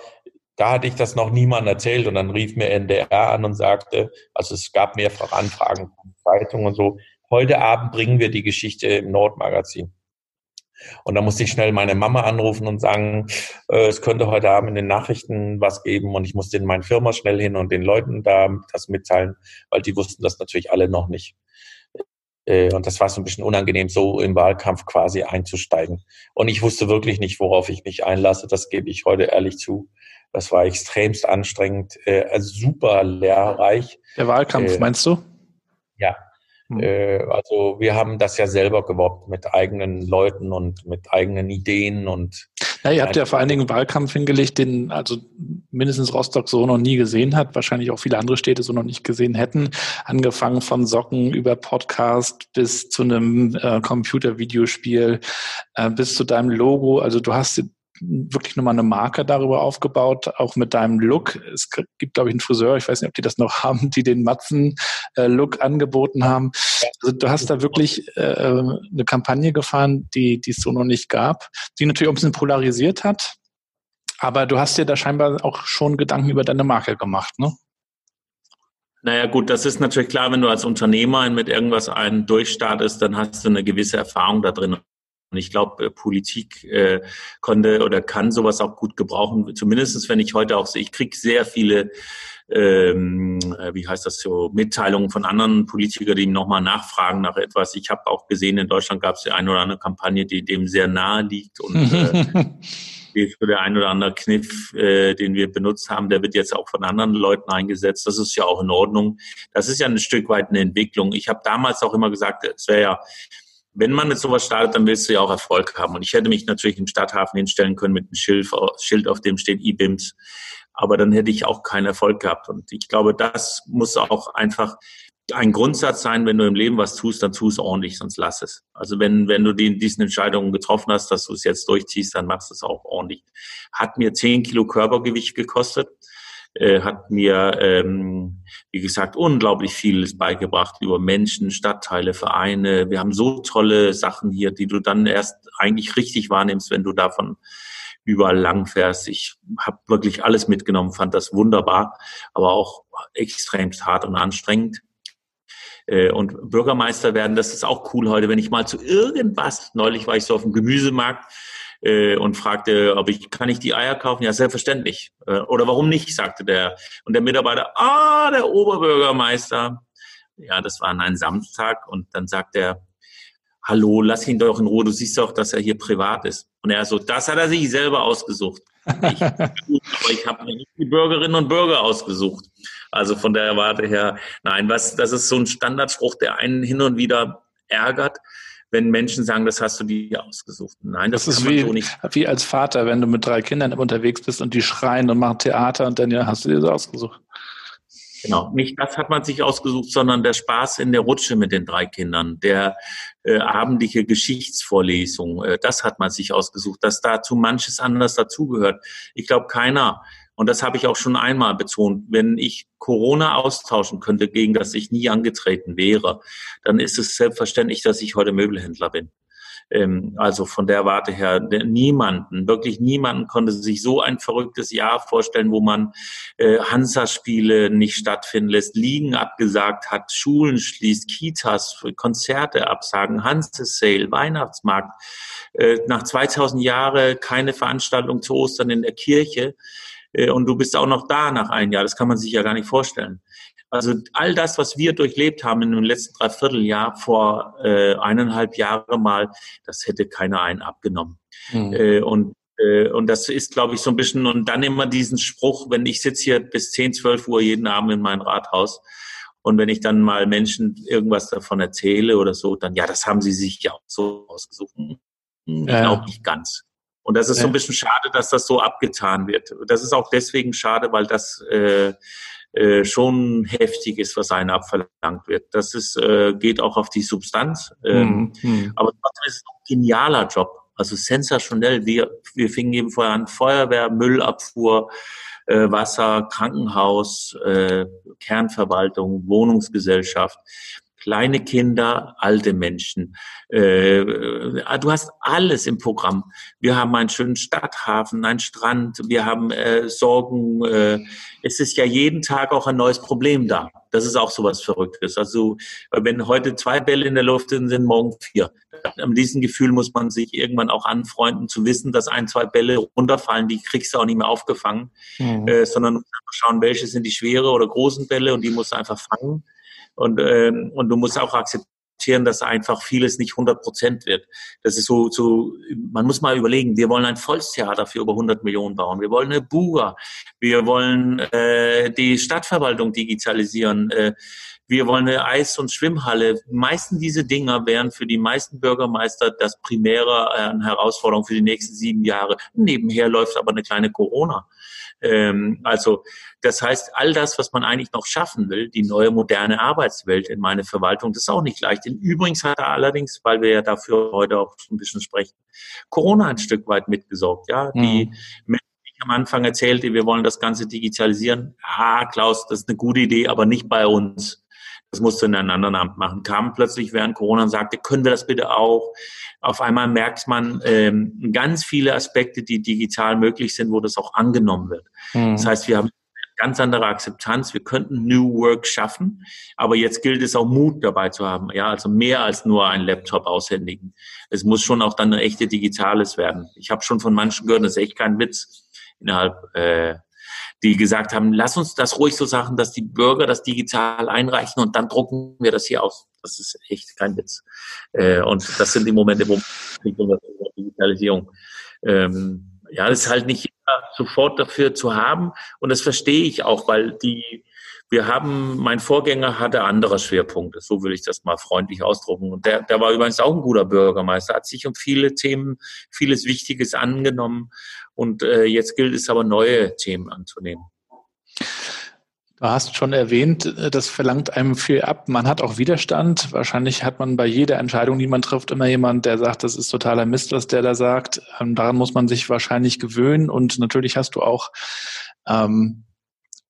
da hatte ich das noch niemandem erzählt und dann rief mir NDR an und sagte, also es gab mehrfach Anfragen von Zeitungen und so, heute Abend bringen wir die Geschichte im Nordmagazin. Und da musste ich schnell meine Mama anrufen und sagen, äh, es könnte heute Abend in den Nachrichten was geben und ich musste in meine Firma schnell hin und den Leuten da das mitteilen, weil die wussten das natürlich alle noch nicht. Äh, und das war so ein bisschen unangenehm, so im Wahlkampf quasi einzusteigen. Und ich wusste wirklich nicht, worauf ich mich einlasse. Das gebe ich heute ehrlich zu. Das war extremst anstrengend, äh, super lehrreich. Der Wahlkampf, äh, meinst du? Ja, hm. Äh, also wir haben das ja selber gewoppt mit eigenen Leuten und mit eigenen Ideen und ja, ihr habt ja vor allen Dingen einen Wahlkampf hingelegt, den also mindestens Rostock so noch nie gesehen hat, wahrscheinlich auch viele andere Städte so noch nicht gesehen hätten. Angefangen von Socken über Podcast bis zu einem äh, Computer-Videospiel, äh, bis zu deinem Logo. Also du hast wirklich nochmal eine Marke darüber aufgebaut, auch mit deinem Look. Es gibt, glaube ich, einen Friseur, ich weiß nicht, ob die das noch haben, die den Matzen-Look angeboten haben. Also du hast da wirklich äh, eine Kampagne gefahren, die, die es so noch nicht gab, die natürlich auch ein bisschen polarisiert hat. Aber du hast dir da scheinbar auch schon Gedanken über deine Marke gemacht, ne? Naja gut, das ist natürlich klar, wenn du als Unternehmer mit irgendwas einen durchstartest, dann hast du eine gewisse Erfahrung da drin. Und ich glaube, äh, Politik äh, konnte oder kann sowas auch gut gebrauchen. Zumindestens, wenn ich heute auch sehe, ich kriege sehr viele, ähm, äh, wie heißt das so, Mitteilungen von anderen Politikern, die nochmal nachfragen nach etwas. Ich habe auch gesehen, in Deutschland gab es die eine oder andere Kampagne, die dem sehr nahe liegt und äh, für der ein oder andere Kniff, äh, den wir benutzt haben, der wird jetzt auch von anderen Leuten eingesetzt. Das ist ja auch in Ordnung. Das ist ja ein Stück weit eine Entwicklung. Ich habe damals auch immer gesagt, es wäre ja wenn man mit sowas startet, dann willst du ja auch Erfolg haben. Und ich hätte mich natürlich im Stadthafen hinstellen können mit einem Schild, Schild auf dem steht IBIMS. Aber dann hätte ich auch keinen Erfolg gehabt. Und ich glaube, das muss auch einfach ein Grundsatz sein, wenn du im Leben was tust, dann tu es ordentlich, sonst lass es. Also wenn, wenn du die, diesen Entscheidungen getroffen hast, dass du es jetzt durchziehst, dann machst du es auch ordentlich. Hat mir zehn Kilo Körpergewicht gekostet äh, hat mir, ähm, wie gesagt, unglaublich vieles beigebracht über Menschen, Stadtteile, Vereine. Wir haben so tolle Sachen hier, die du dann erst eigentlich richtig wahrnimmst, wenn du davon überall lang fährst. Ich habe wirklich alles mitgenommen, fand das wunderbar, aber auch extremst hart und anstrengend. Äh, und Bürgermeister werden, das ist auch cool heute, wenn ich mal zu irgendwas, neulich war ich so auf dem Gemüsemarkt, äh, und fragte, ob ich, kann ich die Eier kaufen? Ja, selbstverständlich. Äh, oder warum nicht, sagte der. Und der Mitarbeiter, ah, der Oberbürgermeister. Ja, das war an einem Samstag und dann sagt er, hallo, lass ihn doch in Ruhe, du siehst doch, dass er hier privat ist. Und er so, das hat er sich selber ausgesucht. Ich, aber ich habe mir nicht die Bürgerinnen und Bürger ausgesucht. Also von der Warte her, nein, was, das ist so ein Standardspruch, der einen hin und wieder ärgert wenn Menschen sagen, das hast du dir ausgesucht. Nein, das, das ist wie, so nicht. wie als Vater, wenn du mit drei Kindern unterwegs bist und die schreien und machen Theater und dann ja, hast du dir das ausgesucht. Genau, nicht das hat man sich ausgesucht, sondern der Spaß in der Rutsche mit den drei Kindern, der äh, abendliche Geschichtsvorlesung, äh, das hat man sich ausgesucht, dass dazu manches anders dazugehört. Ich glaube, keiner, und das habe ich auch schon einmal betont, wenn ich Corona austauschen könnte, gegen das ich nie angetreten wäre, dann ist es selbstverständlich, dass ich heute Möbelhändler bin. Ähm, also von der Warte her, niemanden, wirklich niemanden konnte sich so ein verrücktes Jahr vorstellen, wo man äh, Hansa-Spiele nicht stattfinden lässt, Ligen abgesagt hat, Schulen schließt, Kitas, Konzerte absagen, Hanse-Sale, Weihnachtsmarkt. Äh, nach 2000 Jahren keine Veranstaltung zu Ostern in der Kirche und du bist auch noch da nach einem Jahr. Das kann man sich ja gar nicht vorstellen. Also all das, was wir durchlebt haben in dem letzten Dreivierteljahr vor äh, eineinhalb Jahren mal, das hätte keiner einen abgenommen. Mhm. Äh, und äh, und das ist, glaube ich, so ein bisschen, und dann immer diesen Spruch, wenn ich sitze hier bis 10, 12 Uhr jeden Abend in meinem Rathaus und wenn ich dann mal Menschen irgendwas davon erzähle oder so, dann, ja, das haben sie sich ja auch so ausgesucht. Hm, ich ja. glaube nicht ganz. Und das ist ja. so ein bisschen schade, dass das so abgetan wird. Das ist auch deswegen schade, weil das äh, äh, schon heftig ist, was einem abverlangt wird. Das ist, äh, geht auch auf die Substanz. Ähm, mhm. Aber trotzdem ist es ein genialer Job. Also sensationell. Wir, wir fingen eben vorher an Feuerwehr, Müllabfuhr, äh, Wasser, Krankenhaus, äh, Kernverwaltung, Wohnungsgesellschaft kleine Kinder, alte Menschen. Äh, du hast alles im Programm. Wir haben einen schönen Stadthafen, einen Strand, wir haben äh, Sorgen. Äh, es ist ja jeden Tag auch ein neues Problem da. Das ist auch so was Verrücktes. Also wenn heute zwei Bälle in der Luft sind, sind morgen vier. An diesem Gefühl muss man sich irgendwann auch anfreunden, zu wissen, dass ein, zwei Bälle runterfallen, die kriegst du auch nicht mehr aufgefangen, mhm. äh, sondern schauen, welche sind die schwere oder großen Bälle und die musst du einfach fangen. Und, ähm, und du musst auch akzeptieren, dass einfach vieles nicht 100 Prozent wird. Das ist so, so, man muss mal überlegen, wir wollen ein Volkstheater für über 100 Millionen bauen. Wir wollen eine Buga. Wir wollen äh, die Stadtverwaltung digitalisieren. Äh, wir wollen eine Eis- und Schwimmhalle. Die meisten diese Dinger wären für die meisten Bürgermeister das primäre äh, Herausforderung für die nächsten sieben Jahre. Nebenher läuft aber eine kleine Corona. Ähm, also das heißt, all das, was man eigentlich noch schaffen will, die neue moderne Arbeitswelt in meine Verwaltung, das ist auch nicht leicht. Denn übrigens hat er allerdings, weil wir ja dafür heute auch ein bisschen sprechen, Corona ein Stück weit mitgesorgt. Ja, mhm. die Menschen, die ich am Anfang erzählte, wir wollen das Ganze digitalisieren. Ah, Klaus, das ist eine gute Idee, aber nicht bei uns. Das musste in einem anderen Amt machen. Kam plötzlich während Corona und sagte, können wir das bitte auch? Auf einmal merkt man ähm, ganz viele Aspekte, die digital möglich sind, wo das auch angenommen wird. Mhm. Das heißt, wir haben ganz andere Akzeptanz. Wir könnten New Work schaffen, aber jetzt gilt es auch Mut dabei zu haben. Ja, also mehr als nur ein Laptop aushändigen. Es muss schon auch dann ein echte Digitales werden. Ich habe schon von manchen gehört, das ist echt kein Witz innerhalb äh, die gesagt haben, lass uns das ruhig so sagen, dass die Bürger das digital einreichen und dann drucken wir das hier aus. Das ist echt kein Witz. Äh, und das sind die Momente, wo Digitalisierung. Ähm, ja, das ist halt nicht sofort dafür zu haben und das verstehe ich auch, weil die wir haben, mein Vorgänger hatte andere Schwerpunkte, so will ich das mal freundlich ausdrucken. Und der, der war übrigens auch ein guter Bürgermeister, hat sich um viele Themen, vieles Wichtiges angenommen. Und äh, jetzt gilt es aber, neue Themen anzunehmen. Du hast schon erwähnt, äh, das verlangt einem viel ab. Man hat auch Widerstand. Wahrscheinlich hat man bei jeder Entscheidung, die man trifft, immer jemand, der sagt, das ist totaler Mist, was der da sagt. Ähm, daran muss man sich wahrscheinlich gewöhnen. Und natürlich hast du auch ähm,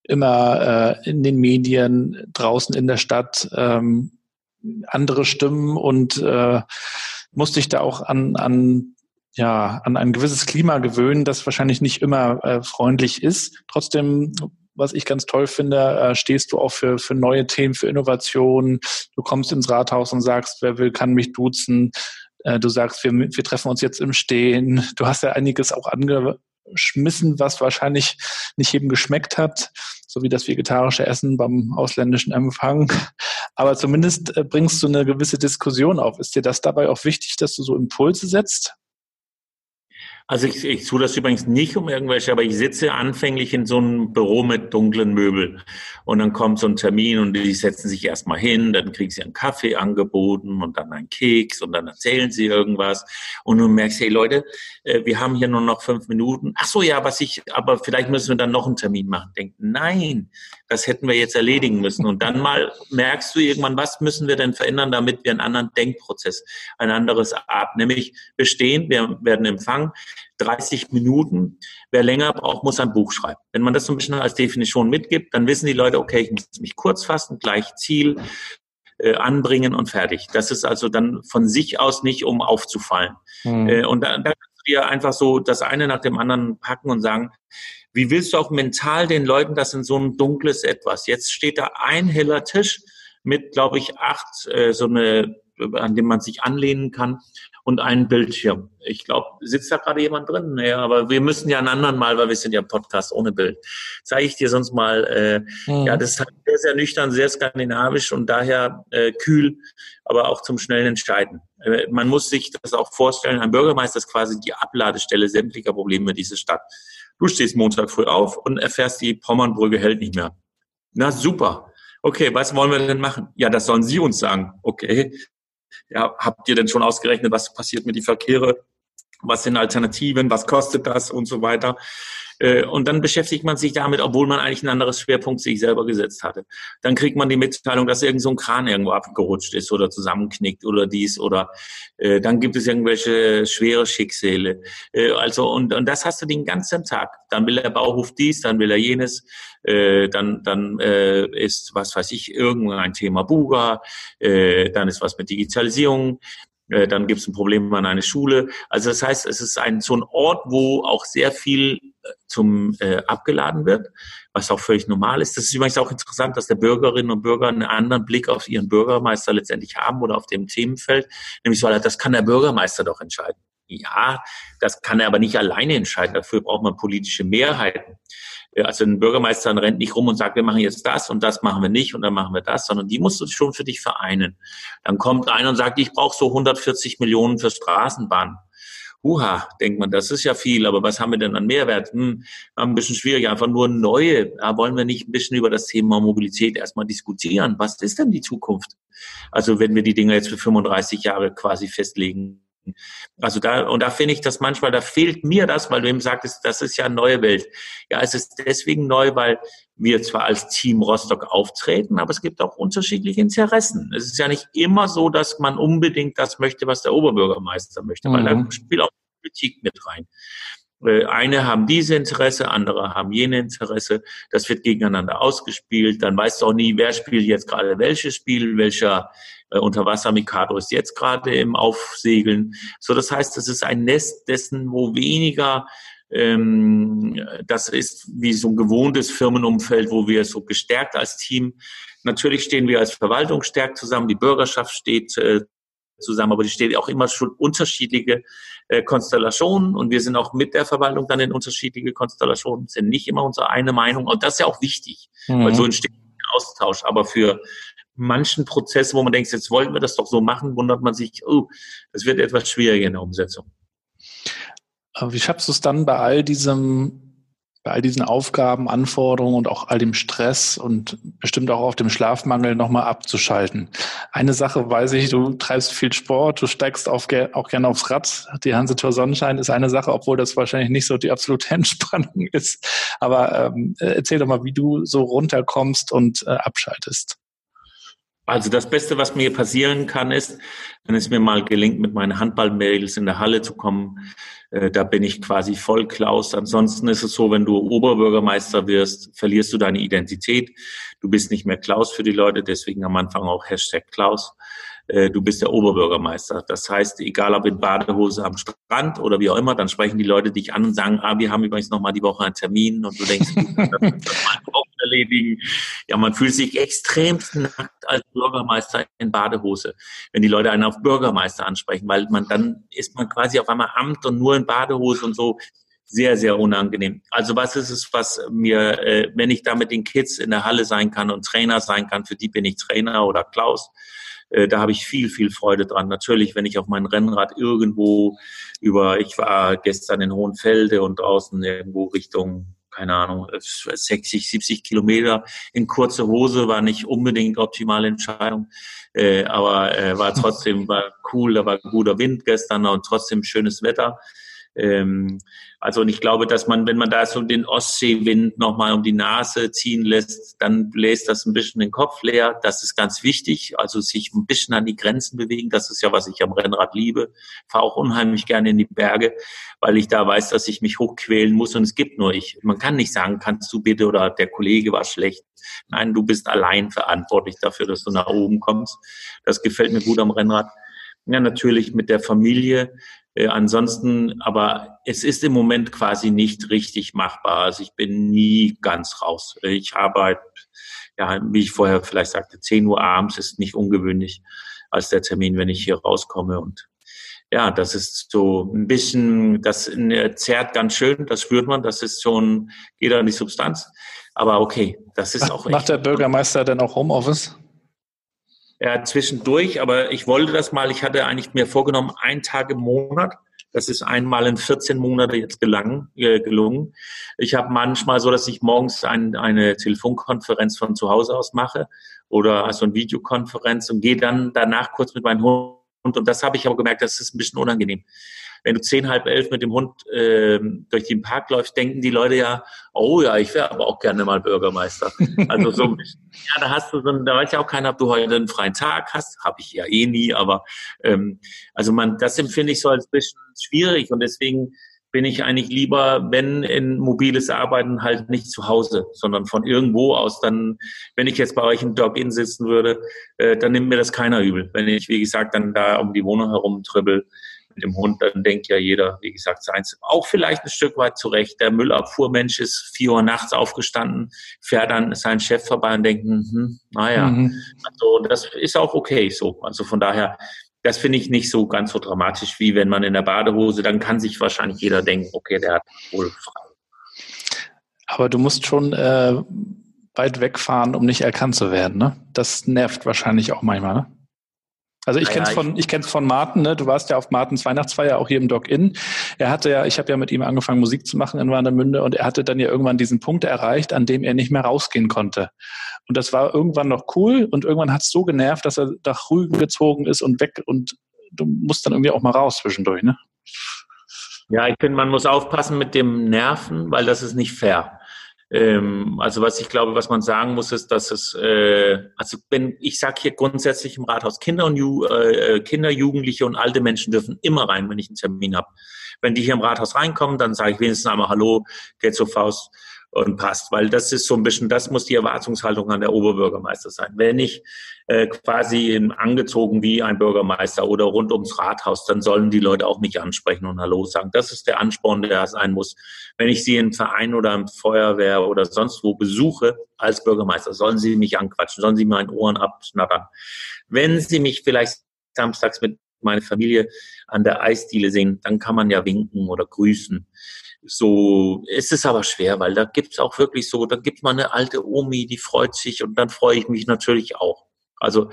immer äh, in den Medien, draußen in der Stadt ähm, andere Stimmen und äh, musste ich da auch an, an, ja, an ein gewisses Klima gewöhnen, das wahrscheinlich nicht immer äh, freundlich ist. Trotzdem, was ich ganz toll finde, äh, stehst du auch für, für neue Themen, für Innovationen. Du kommst ins Rathaus und sagst, wer will, kann mich duzen. Äh, du sagst, wir, wir treffen uns jetzt im Stehen. Du hast ja einiges auch ange, schmissen, was wahrscheinlich nicht jedem geschmeckt hat, so wie das vegetarische Essen beim ausländischen Empfang. Aber zumindest äh, bringst du eine gewisse Diskussion auf. Ist dir das dabei auch wichtig, dass du so Impulse setzt? Also ich, ich tue das übrigens nicht um irgendwelche, aber ich sitze anfänglich in so einem Büro mit dunklen Möbeln und dann kommt so ein Termin und die setzen sich erstmal hin, dann kriegen sie einen Kaffee angeboten und dann einen Keks und dann erzählen sie irgendwas und du merkst, hey Leute, äh, wir haben hier nur noch fünf Minuten. Ach so, ja, was ich, aber vielleicht müssen wir dann noch einen Termin machen. Denk, nein, das hätten wir jetzt erledigen müssen. Und dann mal merkst du irgendwann, was müssen wir denn verändern, damit wir einen anderen Denkprozess, ein anderes Art, nämlich bestehen, wir werden empfangen, 30 Minuten. Wer länger braucht, muss ein Buch schreiben. Wenn man das so ein bisschen als Definition mitgibt, dann wissen die Leute, okay, ich muss mich kurz fassen, gleich Ziel, äh, anbringen und fertig. Das ist also dann von sich aus nicht, um aufzufallen. Mhm. Äh, und da, da kannst du dir einfach so das eine nach dem anderen packen und sagen, wie willst du auch mental den Leuten das in so ein dunkles Etwas? Jetzt steht da ein heller Tisch mit, glaube ich, acht, äh, so eine, an dem man sich anlehnen kann und einen Bildschirm. Ich glaube, sitzt da gerade jemand drin? Naja, aber wir müssen ja einen anderen Mal, weil wir sind ja Podcast ohne Bild. Zeige ich dir sonst mal. Äh, mhm. Ja, das ist halt sehr, sehr nüchtern, sehr skandinavisch und daher äh, kühl, aber auch zum schnellen Entscheiden. Äh, man muss sich das auch vorstellen, ein Bürgermeister ist quasi die Abladestelle sämtlicher Probleme dieser Stadt. Du stehst Montag früh auf und erfährst, die Pommernbrücke hält nicht mehr. Na super. Okay, was wollen wir denn machen? Ja, das sollen Sie uns sagen. Okay. Ja, habt ihr denn schon ausgerechnet, was passiert mit den Verkehre? Was sind Alternativen? Was kostet das und so weiter? Äh, und dann beschäftigt man sich damit, obwohl man eigentlich ein anderes Schwerpunkt sich selber gesetzt hatte. Dann kriegt man die Mitteilung, dass irgend so ein Kran irgendwo abgerutscht ist oder zusammenknickt oder dies oder äh, dann gibt es irgendwelche schwere Schicksale. Äh, also und, und das hast du den ganzen Tag. Dann will der Bauhof dies, dann will er jenes, äh, dann dann äh, ist was weiß ich irgendein Thema Buga, äh, dann ist was mit Digitalisierung, äh, dann gibt es ein Problem an einer Schule. Also das heißt, es ist ein so ein Ort, wo auch sehr viel äh, zum äh, abgeladen wird, was auch völlig normal ist. Das ist übrigens auch interessant, dass der Bürgerinnen und Bürger einen anderen Blick auf ihren Bürgermeister letztendlich haben oder auf dem Themenfeld, nämlich so, das kann der Bürgermeister doch entscheiden. Ja, das kann er aber nicht alleine entscheiden. Dafür braucht man politische Mehrheiten. Also ein Bürgermeister rennt nicht rum und sagt, wir machen jetzt das und das machen wir nicht und dann machen wir das, sondern die musst du schon für dich vereinen. Dann kommt einer und sagt, ich brauche so 140 Millionen für Straßenbahn. Huha, denkt man, das ist ja viel, aber was haben wir denn an Mehrwert? Hm, ein bisschen schwierig, einfach nur neue. Da wollen wir nicht ein bisschen über das Thema Mobilität erstmal diskutieren. Was ist denn die Zukunft? Also wenn wir die Dinge jetzt für 35 Jahre quasi festlegen also da, und da finde ich das manchmal, da fehlt mir das, weil du eben sagtest, das ist ja eine neue Welt. Ja, es ist deswegen neu, weil wir zwar als Team Rostock auftreten, aber es gibt auch unterschiedliche Interessen. Es ist ja nicht immer so, dass man unbedingt das möchte, was der Oberbürgermeister möchte, mhm. weil da spielt auch Politik mit rein. Äh, eine haben diese Interesse, andere haben jene Interesse. Das wird gegeneinander ausgespielt. Dann weißt du auch nie, wer spielt jetzt gerade welches Spiel, welcher äh, Unterwasser-Mikado ist jetzt gerade im Aufsegeln. So, das heißt, es ist ein Nest dessen, wo weniger ähm, das ist wie so ein gewohntes Firmenumfeld, wo wir so gestärkt als Team. Natürlich stehen wir als Verwaltung stärkt zusammen, die Bürgerschaft steht äh, zusammen, aber die steht auch immer schon unterschiedliche äh, Konstellationen und wir sind auch mit der Verwaltung dann in unterschiedliche Konstellationen, sind nicht immer unsere eine Meinung und das ist ja auch wichtig, mhm. weil so entsteht ein Austausch, aber für manchen Prozesse, wo man denkt, jetzt wollten wir das doch so machen, wundert man sich, oh, das wird etwas schwieriger in der Umsetzung. Wie schaffst du es dann bei all diesem bei all diesen Aufgaben, Anforderungen und auch all dem Stress und bestimmt auch auf dem Schlafmangel nochmal abzuschalten. Eine Sache weiß ich, du treibst viel Sport, du steigst auf, auch gerne aufs Rad. Die Hansetor Sonnenschein ist eine Sache, obwohl das wahrscheinlich nicht so die absolute Entspannung ist. Aber ähm, erzähl doch mal, wie du so runterkommst und äh, abschaltest. Also das Beste, was mir passieren kann, ist, wenn es mir mal gelingt, mit meinen Handballmädels in der Halle zu kommen, äh, da bin ich quasi voll Klaus. Ansonsten ist es so, wenn du Oberbürgermeister wirst, verlierst du deine Identität. Du bist nicht mehr Klaus für die Leute, deswegen am Anfang auch Hashtag Klaus. Äh, du bist der Oberbürgermeister. Das heißt, egal ob in Badehose am Strand oder wie auch immer, dann sprechen die Leute dich an und sagen, ah, wir haben übrigens noch mal die Woche einen Termin und du denkst, das auch erledigen. Ja, man fühlt sich extrem nackt als Bürgermeister in Badehose, wenn die Leute einen auf Bürgermeister ansprechen, weil man dann ist man quasi auf einmal Amt und nur in Badehose und so sehr, sehr unangenehm. Also was ist es, was mir, äh, wenn ich da mit den Kids in der Halle sein kann und Trainer sein kann, für die bin ich Trainer oder Klaus, Äh, da habe ich viel, viel Freude dran. Natürlich, wenn ich auf mein Rennrad irgendwo über, ich war gestern in Hohenfelde und draußen irgendwo Richtung keine Ahnung, 60, 70 Kilometer in kurze Hose war nicht unbedingt optimale Entscheidung, äh, aber äh, war trotzdem war cool, da war guter Wind gestern und trotzdem schönes Wetter. Ähm, also und ich glaube, dass man, wenn man da so den Ostseewind nochmal um die Nase ziehen lässt, dann bläst das ein bisschen den Kopf leer. Das ist ganz wichtig. Also sich ein bisschen an die Grenzen bewegen. Das ist ja, was ich am Rennrad liebe. Fahre auch unheimlich gerne in die Berge, weil ich da weiß, dass ich mich hochquälen muss und es gibt nur ich. Man kann nicht sagen, kannst du bitte oder der Kollege war schlecht. Nein, du bist allein verantwortlich dafür, dass du nach oben kommst. Das gefällt mir gut am Rennrad. Ja, natürlich mit der Familie. Äh, ansonsten, aber es ist im Moment quasi nicht richtig machbar. Also ich bin nie ganz raus. Ich arbeite, ja, wie ich vorher vielleicht sagte, 10 Uhr abends ist nicht ungewöhnlich als der Termin, wenn ich hier rauskomme. Und ja, das ist so ein bisschen, das zerrt ganz schön, das spürt man, das ist schon, geht an die Substanz. Aber okay, das ist auch. Macht der Bürgermeister denn auch Homeoffice? Ja, zwischendurch, aber ich wollte das mal, ich hatte eigentlich mir vorgenommen, einen Tag im Monat. Das ist einmal in 14 Monate jetzt gelang, äh, gelungen. Ich habe manchmal so, dass ich morgens ein, eine Telefonkonferenz von zu Hause aus mache oder also eine Videokonferenz und gehe dann danach kurz mit meinem Hund. Und das habe ich aber gemerkt, das ist ein bisschen unangenehm wenn du zehn, halb elf mit dem Hund äh, durch den Park läufst, denken die Leute ja, oh ja, ich wäre aber auch gerne mal Bürgermeister. Also so, ja, da hast du so, da weiß ja auch keiner, ob du heute einen freien Tag hast. Habe ich ja eh nie, aber ähm, also man, das empfinde ich so als bisschen schwierig und deswegen bin ich eigentlich lieber, wenn in mobiles Arbeiten halt nicht zu Hause, sondern von irgendwo aus. Dann, wenn ich jetzt bei euch im Dog-In sitzen würde, äh, dann nimmt mir das keiner übel. Wenn ich, wie gesagt, dann da um die Wohnung herum tribbel, mit dem Hund, dann denkt ja jeder, wie gesagt, seins. Auch vielleicht ein Stück weit zurecht. Der Müllabfuhrmensch ist vier Uhr nachts aufgestanden, fährt dann seinen Chef vorbei und denkt, hm, naja, mhm. also das ist auch okay so. Also von daher, das finde ich nicht so ganz so dramatisch, wie wenn man in der Badehose, dann kann sich wahrscheinlich jeder denken, okay, der hat wohl frei. Aber du musst schon äh, weit wegfahren, um nicht erkannt zu werden, ne? Das nervt wahrscheinlich auch manchmal, ne? Also ich es von, ich kenn's von Martin, ne? du warst ja auf Martins Weihnachtsfeier auch hier im Dock-In. Er hatte ja, ich habe ja mit ihm angefangen, Musik zu machen in Warnemünde und er hatte dann ja irgendwann diesen Punkt erreicht, an dem er nicht mehr rausgehen konnte. Und das war irgendwann noch cool und irgendwann hat es so genervt, dass er nach Rügen gezogen ist und weg und du musst dann irgendwie auch mal raus zwischendurch, ne? Ja, ich finde, man muss aufpassen mit dem Nerven, weil das ist nicht fair. Ähm, also was ich glaube, was man sagen muss, ist, dass es, äh, also wenn ich sage hier grundsätzlich im Rathaus, Kinder und Ju, äh, Kinder, Jugendliche und alte Menschen dürfen immer rein, wenn ich einen Termin habe. Wenn die hier im Rathaus reinkommen, dann sage ich wenigstens einmal Hallo, geht zur Faust und passt, weil das ist so ein bisschen, das muss die Erwartungshaltung an der Oberbürgermeister sein. Wenn ich äh, quasi angezogen wie ein Bürgermeister oder rund ums Rathaus, dann sollen die Leute auch mich ansprechen und Hallo sagen. Das ist der Ansporn, der sein muss. Wenn ich sie im Verein oder im Feuerwehr oder sonst wo besuche als Bürgermeister, sollen sie mich anquatschen, sollen sie meinen Ohren abschnattern. Wenn sie mich vielleicht samstags mit meiner Familie an der Eisdiele sehen, dann kann man ja winken oder grüßen so ist es aber schwer, weil da gibt's auch wirklich so, da gibt man eine alte Omi, die freut sich und dann freue ich mich natürlich auch. Also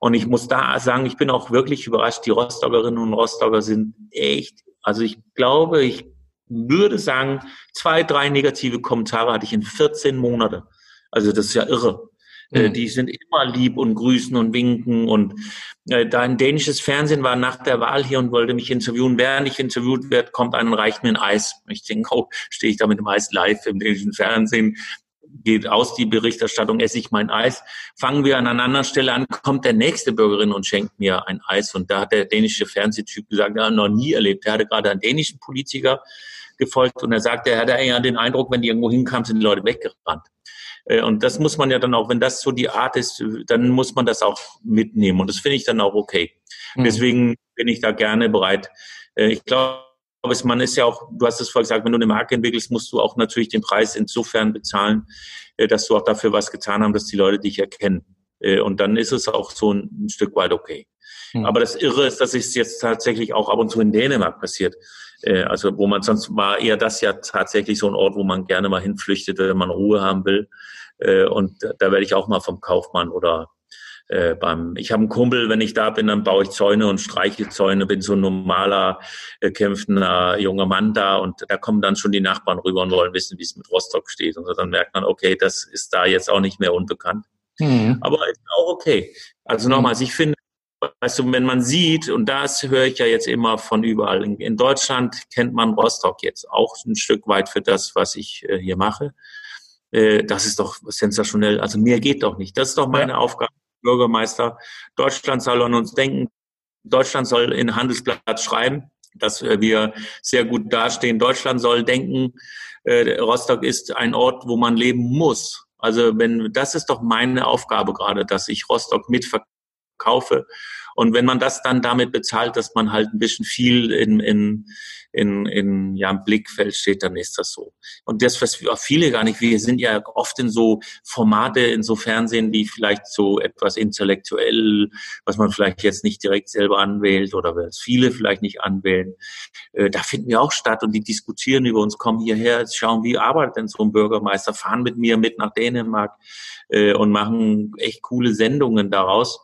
und ich muss da sagen, ich bin auch wirklich überrascht, die Rostockerinnen und Rostocker sind echt, also ich glaube, ich würde sagen, zwei, drei negative Kommentare hatte ich in 14 Monaten. Also das ist ja irre. Äh, mhm. Die sind immer lieb und grüßen und winken. Und äh, da ein dänisches Fernsehen war nach der Wahl hier und wollte mich interviewen. Während ich interviewt werde, kommt einer und reicht mir ein Eis. Ich denke, oh, stehe ich da mit dem Eis live im dänischen Fernsehen geht aus die Berichterstattung, esse ich mein Eis. Fangen wir an einer anderen Stelle an, kommt der nächste Bürgerin und schenkt mir ein Eis. Und da hat der dänische Fernsehtyp gesagt, er hat noch nie erlebt. Er hatte gerade einen dänischen Politiker gefolgt und er sagte, er hatte eher den Eindruck, wenn die irgendwo hinkamen, sind die Leute weggerannt. Äh, und das muss man ja dann auch, wenn das so die Art ist, dann muss man das auch mitnehmen. Und das finde ich dann auch okay. Mhm. Deswegen bin ich da gerne bereit. Äh, ich glaube, man ist ja auch, du hast es vorher gesagt, wenn du eine Marke entwickelst, musst du auch natürlich den Preis insofern bezahlen, äh, dass du auch dafür was getan hast, dass die Leute dich erkennen. Und dann ist es auch so ein, Stück weit okay. Mhm. Aber das Irre ist, dass es jetzt tatsächlich auch ab und zu in Dänemark passiert. Also wo man sonst war eher das ja tatsächlich so ein Ort, wo man gerne mal hinflüchtet, wenn man Ruhe haben will. Äh, und da werde ich auch mal vom Kaufmann oder äh, beim, ich habe einen Kumpel, wenn ich da bin, dann baue ich Zäune und streiche Zäune, bin so ein normaler, äh, kämpfender junger Mann da und da kommen dann schon die Nachbarn rüber und wollen wissen, wie es mit Rostock steht. Und so, dann merkt man, okay, das ist da jetzt auch nicht mehr unbekannt. Mhm. Aber ist auch okay. Also nochmals, ich finde, weißt du, wenn man sieht, und das höre ich ja jetzt immer von überall, in, Deutschland kennt man Rostock jetzt auch ein Stück weit für das, was ich äh, hier mache. Äh, das ist doch sensationell. Also mehr geht doch nicht. Das ist doch meine ja. Aufgabe Bürgermeister. Deutschland soll an uns denken. Deutschland soll in Handelsblatt schreiben, dass wir sehr gut dastehen. Deutschland soll denken, äh, Rostock ist ein Ort, wo man leben muss. Also wenn, das ist doch meine Aufgabe gerade, dass ich Rostock mitverkaufe und wenn man das dann damit bezahlt, dass man halt ein bisschen viel in, in, in, in ja, im Blickfeld steht, dann ist das so. Und das, was viele gar nicht, wir sind ja oft in so Formate, in so Fernsehen, die vielleicht so etwas intellektuell, was man vielleicht jetzt nicht direkt selber anwählt oder was viele vielleicht nicht anwählen, äh, da finden wir auch statt und die diskutieren über uns, kommen hierher, schauen, wie arbeitet denn so ein Bürgermeister, fahren mit mir mit nach Dänemark äh, und machen echt coole Sendungen daraus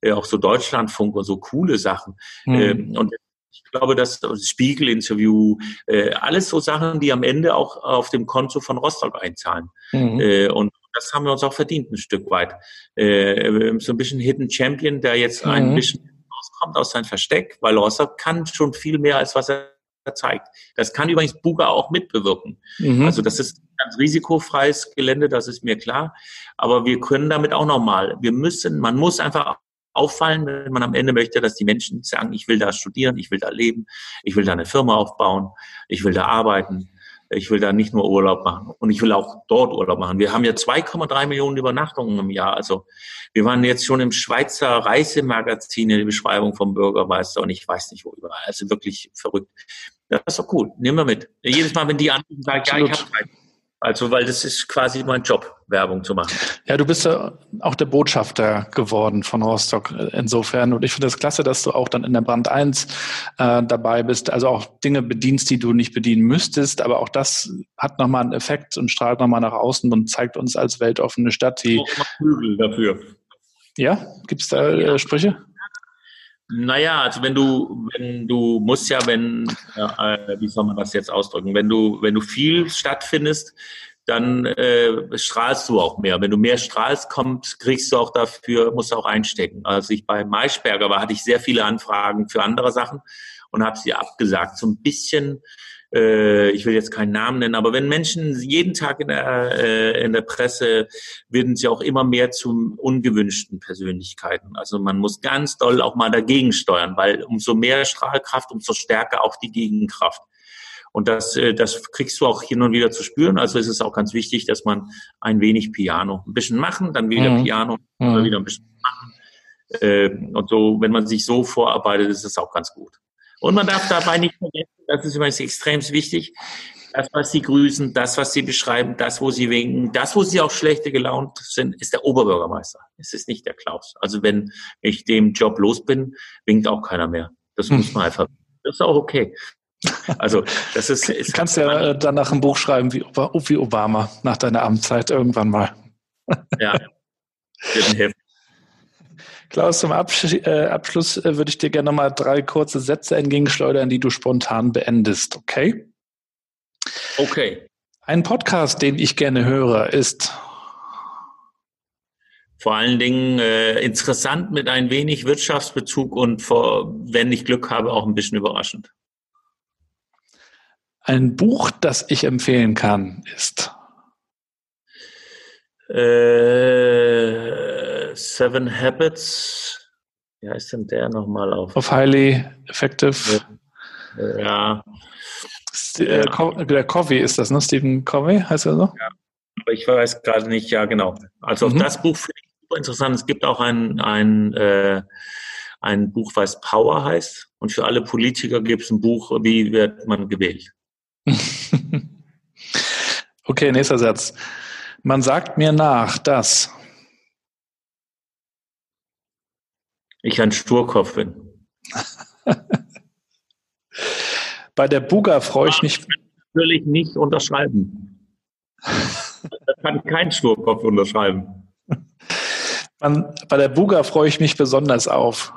äh, auch so Deutschlandfunk und so coole Sachen. Mhm. Ähm, und ich glaube, das Spiegel-Interview, äh, alles so Sachen, die am Ende auch auf dem Konto von Rostock einzahlen. Mhm. Äh, und das haben wir uns auch verdient, ein Stück weit. Äh, so ein bisschen Hidden Champion, der jetzt mhm. ein bisschen rauskommt aus seinem Versteck, weil Rostock kann schon viel mehr, als was er zeigt. Das kann übrigens Buga auch mitbewirken. Mhm. Also das ist ganz risikofreies Gelände, das ist mir klar. Aber wir können damit auch nochmal, wir müssen, man muss einfach auffallen, wenn man am Ende möchte, dass die Menschen sagen, ich will da studieren, ich will da leben, ich will da eine Firma aufbauen, ich will da arbeiten, ich will da nicht nur Urlaub machen und ich will auch dort Urlaub machen. Wir haben ja 2,3 Millionen Übernachtungen im Jahr. Also wir waren jetzt schon im Schweizer Reisemagazin in der Beschreibung vom Bürgermeister und ich weiß nicht wo überall. Also wirklich verrückt. Das ist doch cool. Nehmen wir mit. Jedes Mal, wenn die anrufen, sagen, ja, ich habe Zeit. Also, weil das ist quasi mein Job, Werbung zu machen. Ja, du bist ja auch der Botschafter geworden von Rostock insofern. Und ich finde es das klasse, dass du auch dann in der Brand 1 äh, dabei bist, also auch Dinge bedienst, die du nicht bedienen müsstest. Aber auch das hat nochmal einen Effekt und strahlt nochmal nach außen und zeigt uns als weltoffene Stadt, die. Auch Flügel dafür. Ja, gibt es da äh, Sprüche? Naja, also wenn du, wenn du musst ja, wenn, äh, wie soll man das jetzt ausdrücken, wenn du, wenn du viel stattfindest, dann äh, strahlst du auch mehr. Wenn du mehr strahlst, kommt, kriegst du auch dafür, musst du auch einstecken. Als ich bei Maischberger war, hatte ich sehr viele Anfragen für andere Sachen und habe sie abgesagt. So ein bisschen äh, ich will jetzt keinen Namen nennen, aber wenn Menschen jeden Tag in der, äh, in der Presse werden sie auch immer mehr zu ungewünschten Persönlichkeiten. Also man muss ganz doll auch mal dagegen steuern, weil umso mehr Strahlkraft, umso stärker auch die Gegenkraft. Und das, äh, das kriegst du auch hin und wieder zu spüren. Also ist es auch ganz wichtig, dass man ein wenig Piano, ein bisschen machen, dann wieder mhm. Piano, mhm. wieder ein bisschen machen. Äh, und so, wenn man sich so vorarbeitet, ist es auch ganz gut. Und man darf dabei nicht vergessen, das ist übrigens extrem wichtig, das, was sie grüßen, das, was sie beschreiben, das, wo sie winken, das, wo sie auch schlechte gelaunt sind, ist der Oberbürgermeister. Es ist nicht der Klaus. Also wenn ich dem Job los bin, winkt auch keiner mehr. Das muss man einfach. Das ist auch okay. Also das ist. ist kannst ja äh, danach ein Buch schreiben wie, wie Obama nach deiner Amtszeit irgendwann mal. Ja. Wird helfen. Klaus, zum Absch äh, Abschluss äh, würde ich dir gerne mal drei kurze Sätze entgegenschleudern, die du spontan beendest, okay? Okay. Ein Podcast, den ich gerne höre, ist vor allen Dingen äh, interessant mit ein wenig Wirtschaftsbezug und vor, wenn ich Glück habe, auch ein bisschen überraschend. Ein Buch, das ich empfehlen kann, ist äh, Seven Habits. Wie heißt denn der nochmal auf? Auf Highly Effective. Ja. ja. Äh, der Covey ist das, ne? Stephen Covey heißt er so? Ja, aber ich weiß gerade nicht, ja, genau. Also mhm. das Buch finde ich super interessant. Es gibt auch ein, ein, äh, ein Buch, was Power heißt. Und für alle Politiker gibt es ein Buch, wie wird man gewählt. okay, nächster Satz. Man sagt mir nach, dass ich ein Sturkopf bin. Bei der Buga freue ich mich. Natürlich nicht unterschreiben. das kann kein Sturkopf unterschreiben. Man, bei der Buga freue ich mich besonders auf.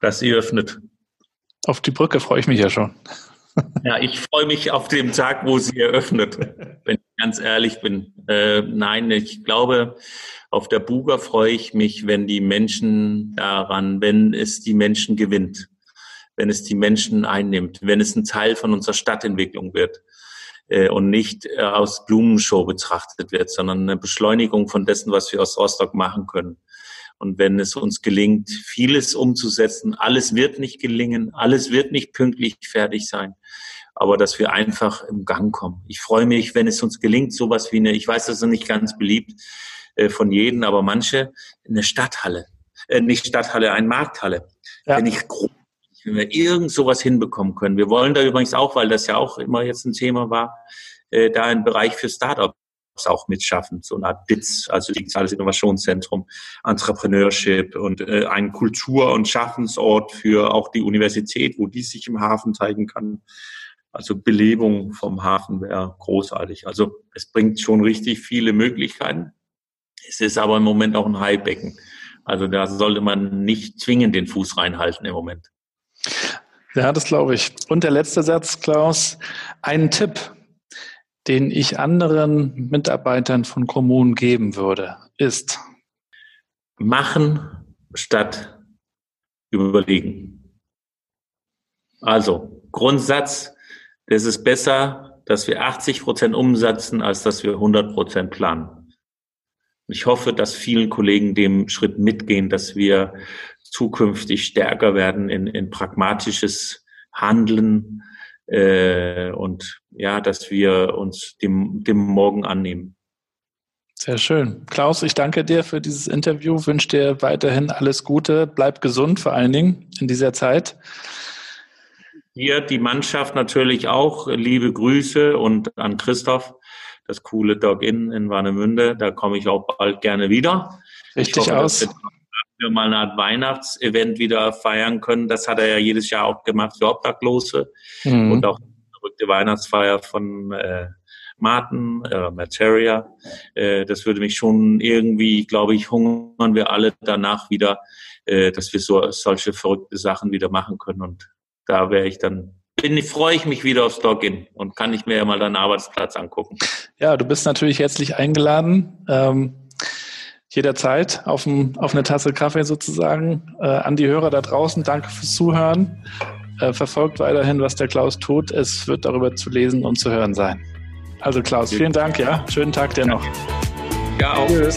Dass sie öffnet. Auf die Brücke freue ich mich ja schon. Ja, ich freue mich auf den Tag, wo sie eröffnet, wenn ganz ehrlich bin. Äh, nein, ich glaube, auf der Buga freue ich mich, wenn die Menschen daran, wenn es die Menschen gewinnt, wenn es die Menschen einnimmt, wenn es ein Teil von unserer Stadtentwicklung wird äh, und nicht äh, aus Blumenshow betrachtet wird, sondern eine Beschleunigung von dessen, was wir aus Rostock machen können. Und wenn es uns gelingt, vieles umzusetzen, alles wird nicht gelingen, alles wird nicht pünktlich fertig sein, aber dass wir einfach im Gang kommen. Ich freue mich, wenn es uns gelingt, sowas wie eine, ich weiß, das ist nicht ganz beliebt äh, von jedem, aber manche, eine Stadthalle, äh, nicht Stadthalle, eine Markthalle. Ja. Wenn ich wenn wir irgend sowas hinbekommen können. Wir wollen da übrigens auch, weil das ja auch immer jetzt ein Thema war, äh, da einen Bereich für Startups auch mitschaffen, so eine Art DITS, also Digitales Innovationszentrum, Entrepreneurship und äh, ein Kultur- und Schaffensort für auch die Universität, wo die sich im Hafen zeigen kann. Also Belebung vom Hafen wäre großartig. Also es bringt schon richtig viele Möglichkeiten. Es ist aber im Moment auch ein Haibecken. Also da sollte man nicht zwingend den Fuß reinhalten im Moment. Ja, das glaube ich. Und der letzte Satz, Klaus. Ein Tipp, den ich anderen Mitarbeitern von Kommunen geben würde, ist machen statt überlegen. Also Grundsatz, es ist besser, dass wir 80 Prozent umsetzen, als dass wir 100 Prozent planen. Ich hoffe, dass vielen Kollegen dem Schritt mitgehen, dass wir zukünftig stärker werden in, in pragmatisches Handeln, äh, und ja, dass wir uns dem, dem Morgen annehmen. Sehr schön. Klaus, ich danke dir für dieses Interview, wünsche dir weiterhin alles Gute, bleib gesund vor allen Dingen in dieser Zeit. Hier die Mannschaft natürlich auch, liebe Grüße und an Christoph, das coole Dog-In in Warnemünde, da komme ich auch bald gerne wieder. Richtig hoffe, aus wir mal eine Art Weihnachtsevent wieder feiern können. Das hat er ja jedes Jahr auch gemacht für Obdachlose mhm. und auch die verrückte Weihnachtsfeier von äh, Martin, äh, Materia. Äh, das würde mich schon irgendwie, glaube ich, hungern wir alle danach wieder, äh, dass wir so solche verrückte Sachen wieder machen können. Und da wäre ich dann bin, freue ich mich wieder aufs Login und kann ich mir ja mal deinen Arbeitsplatz angucken. Ja, du bist natürlich herzlich eingeladen. Ähm jederzeit auf, ein, auf eine Tasse Kaffee sozusagen. Äh, an die Hörer da draußen, danke fürs Zuhören. Äh, verfolgt weiterhin, was der Klaus tut. Es wird darüber zu lesen und zu hören sein. Also Klaus, vielen Dank, ja. Schönen Tag dir noch. Ja, auch. Tschüss.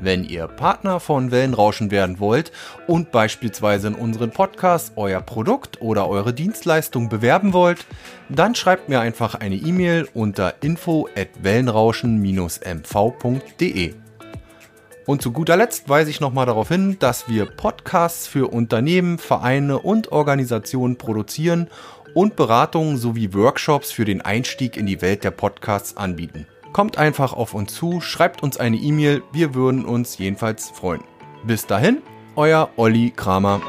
Wenn ihr Partner von Wellenrauschen werden wollt und beispielsweise in unseren Podcast euer Produkt oder eure Dienstleistung bewerben wollt, dann schreibt mir einfach eine E-Mail unter info at wellenrauschen-mv.de. Und zu guter Letzt weise ich nochmal darauf hin, dass wir Podcasts für Unternehmen, Vereine und Organisationen produzieren und Beratungen sowie Workshops für den Einstieg in die Welt der Podcasts anbieten. Kommt einfach auf uns zu, schreibt uns eine E-Mail, wir würden uns jedenfalls freuen. Bis dahin, euer Olli Kramer.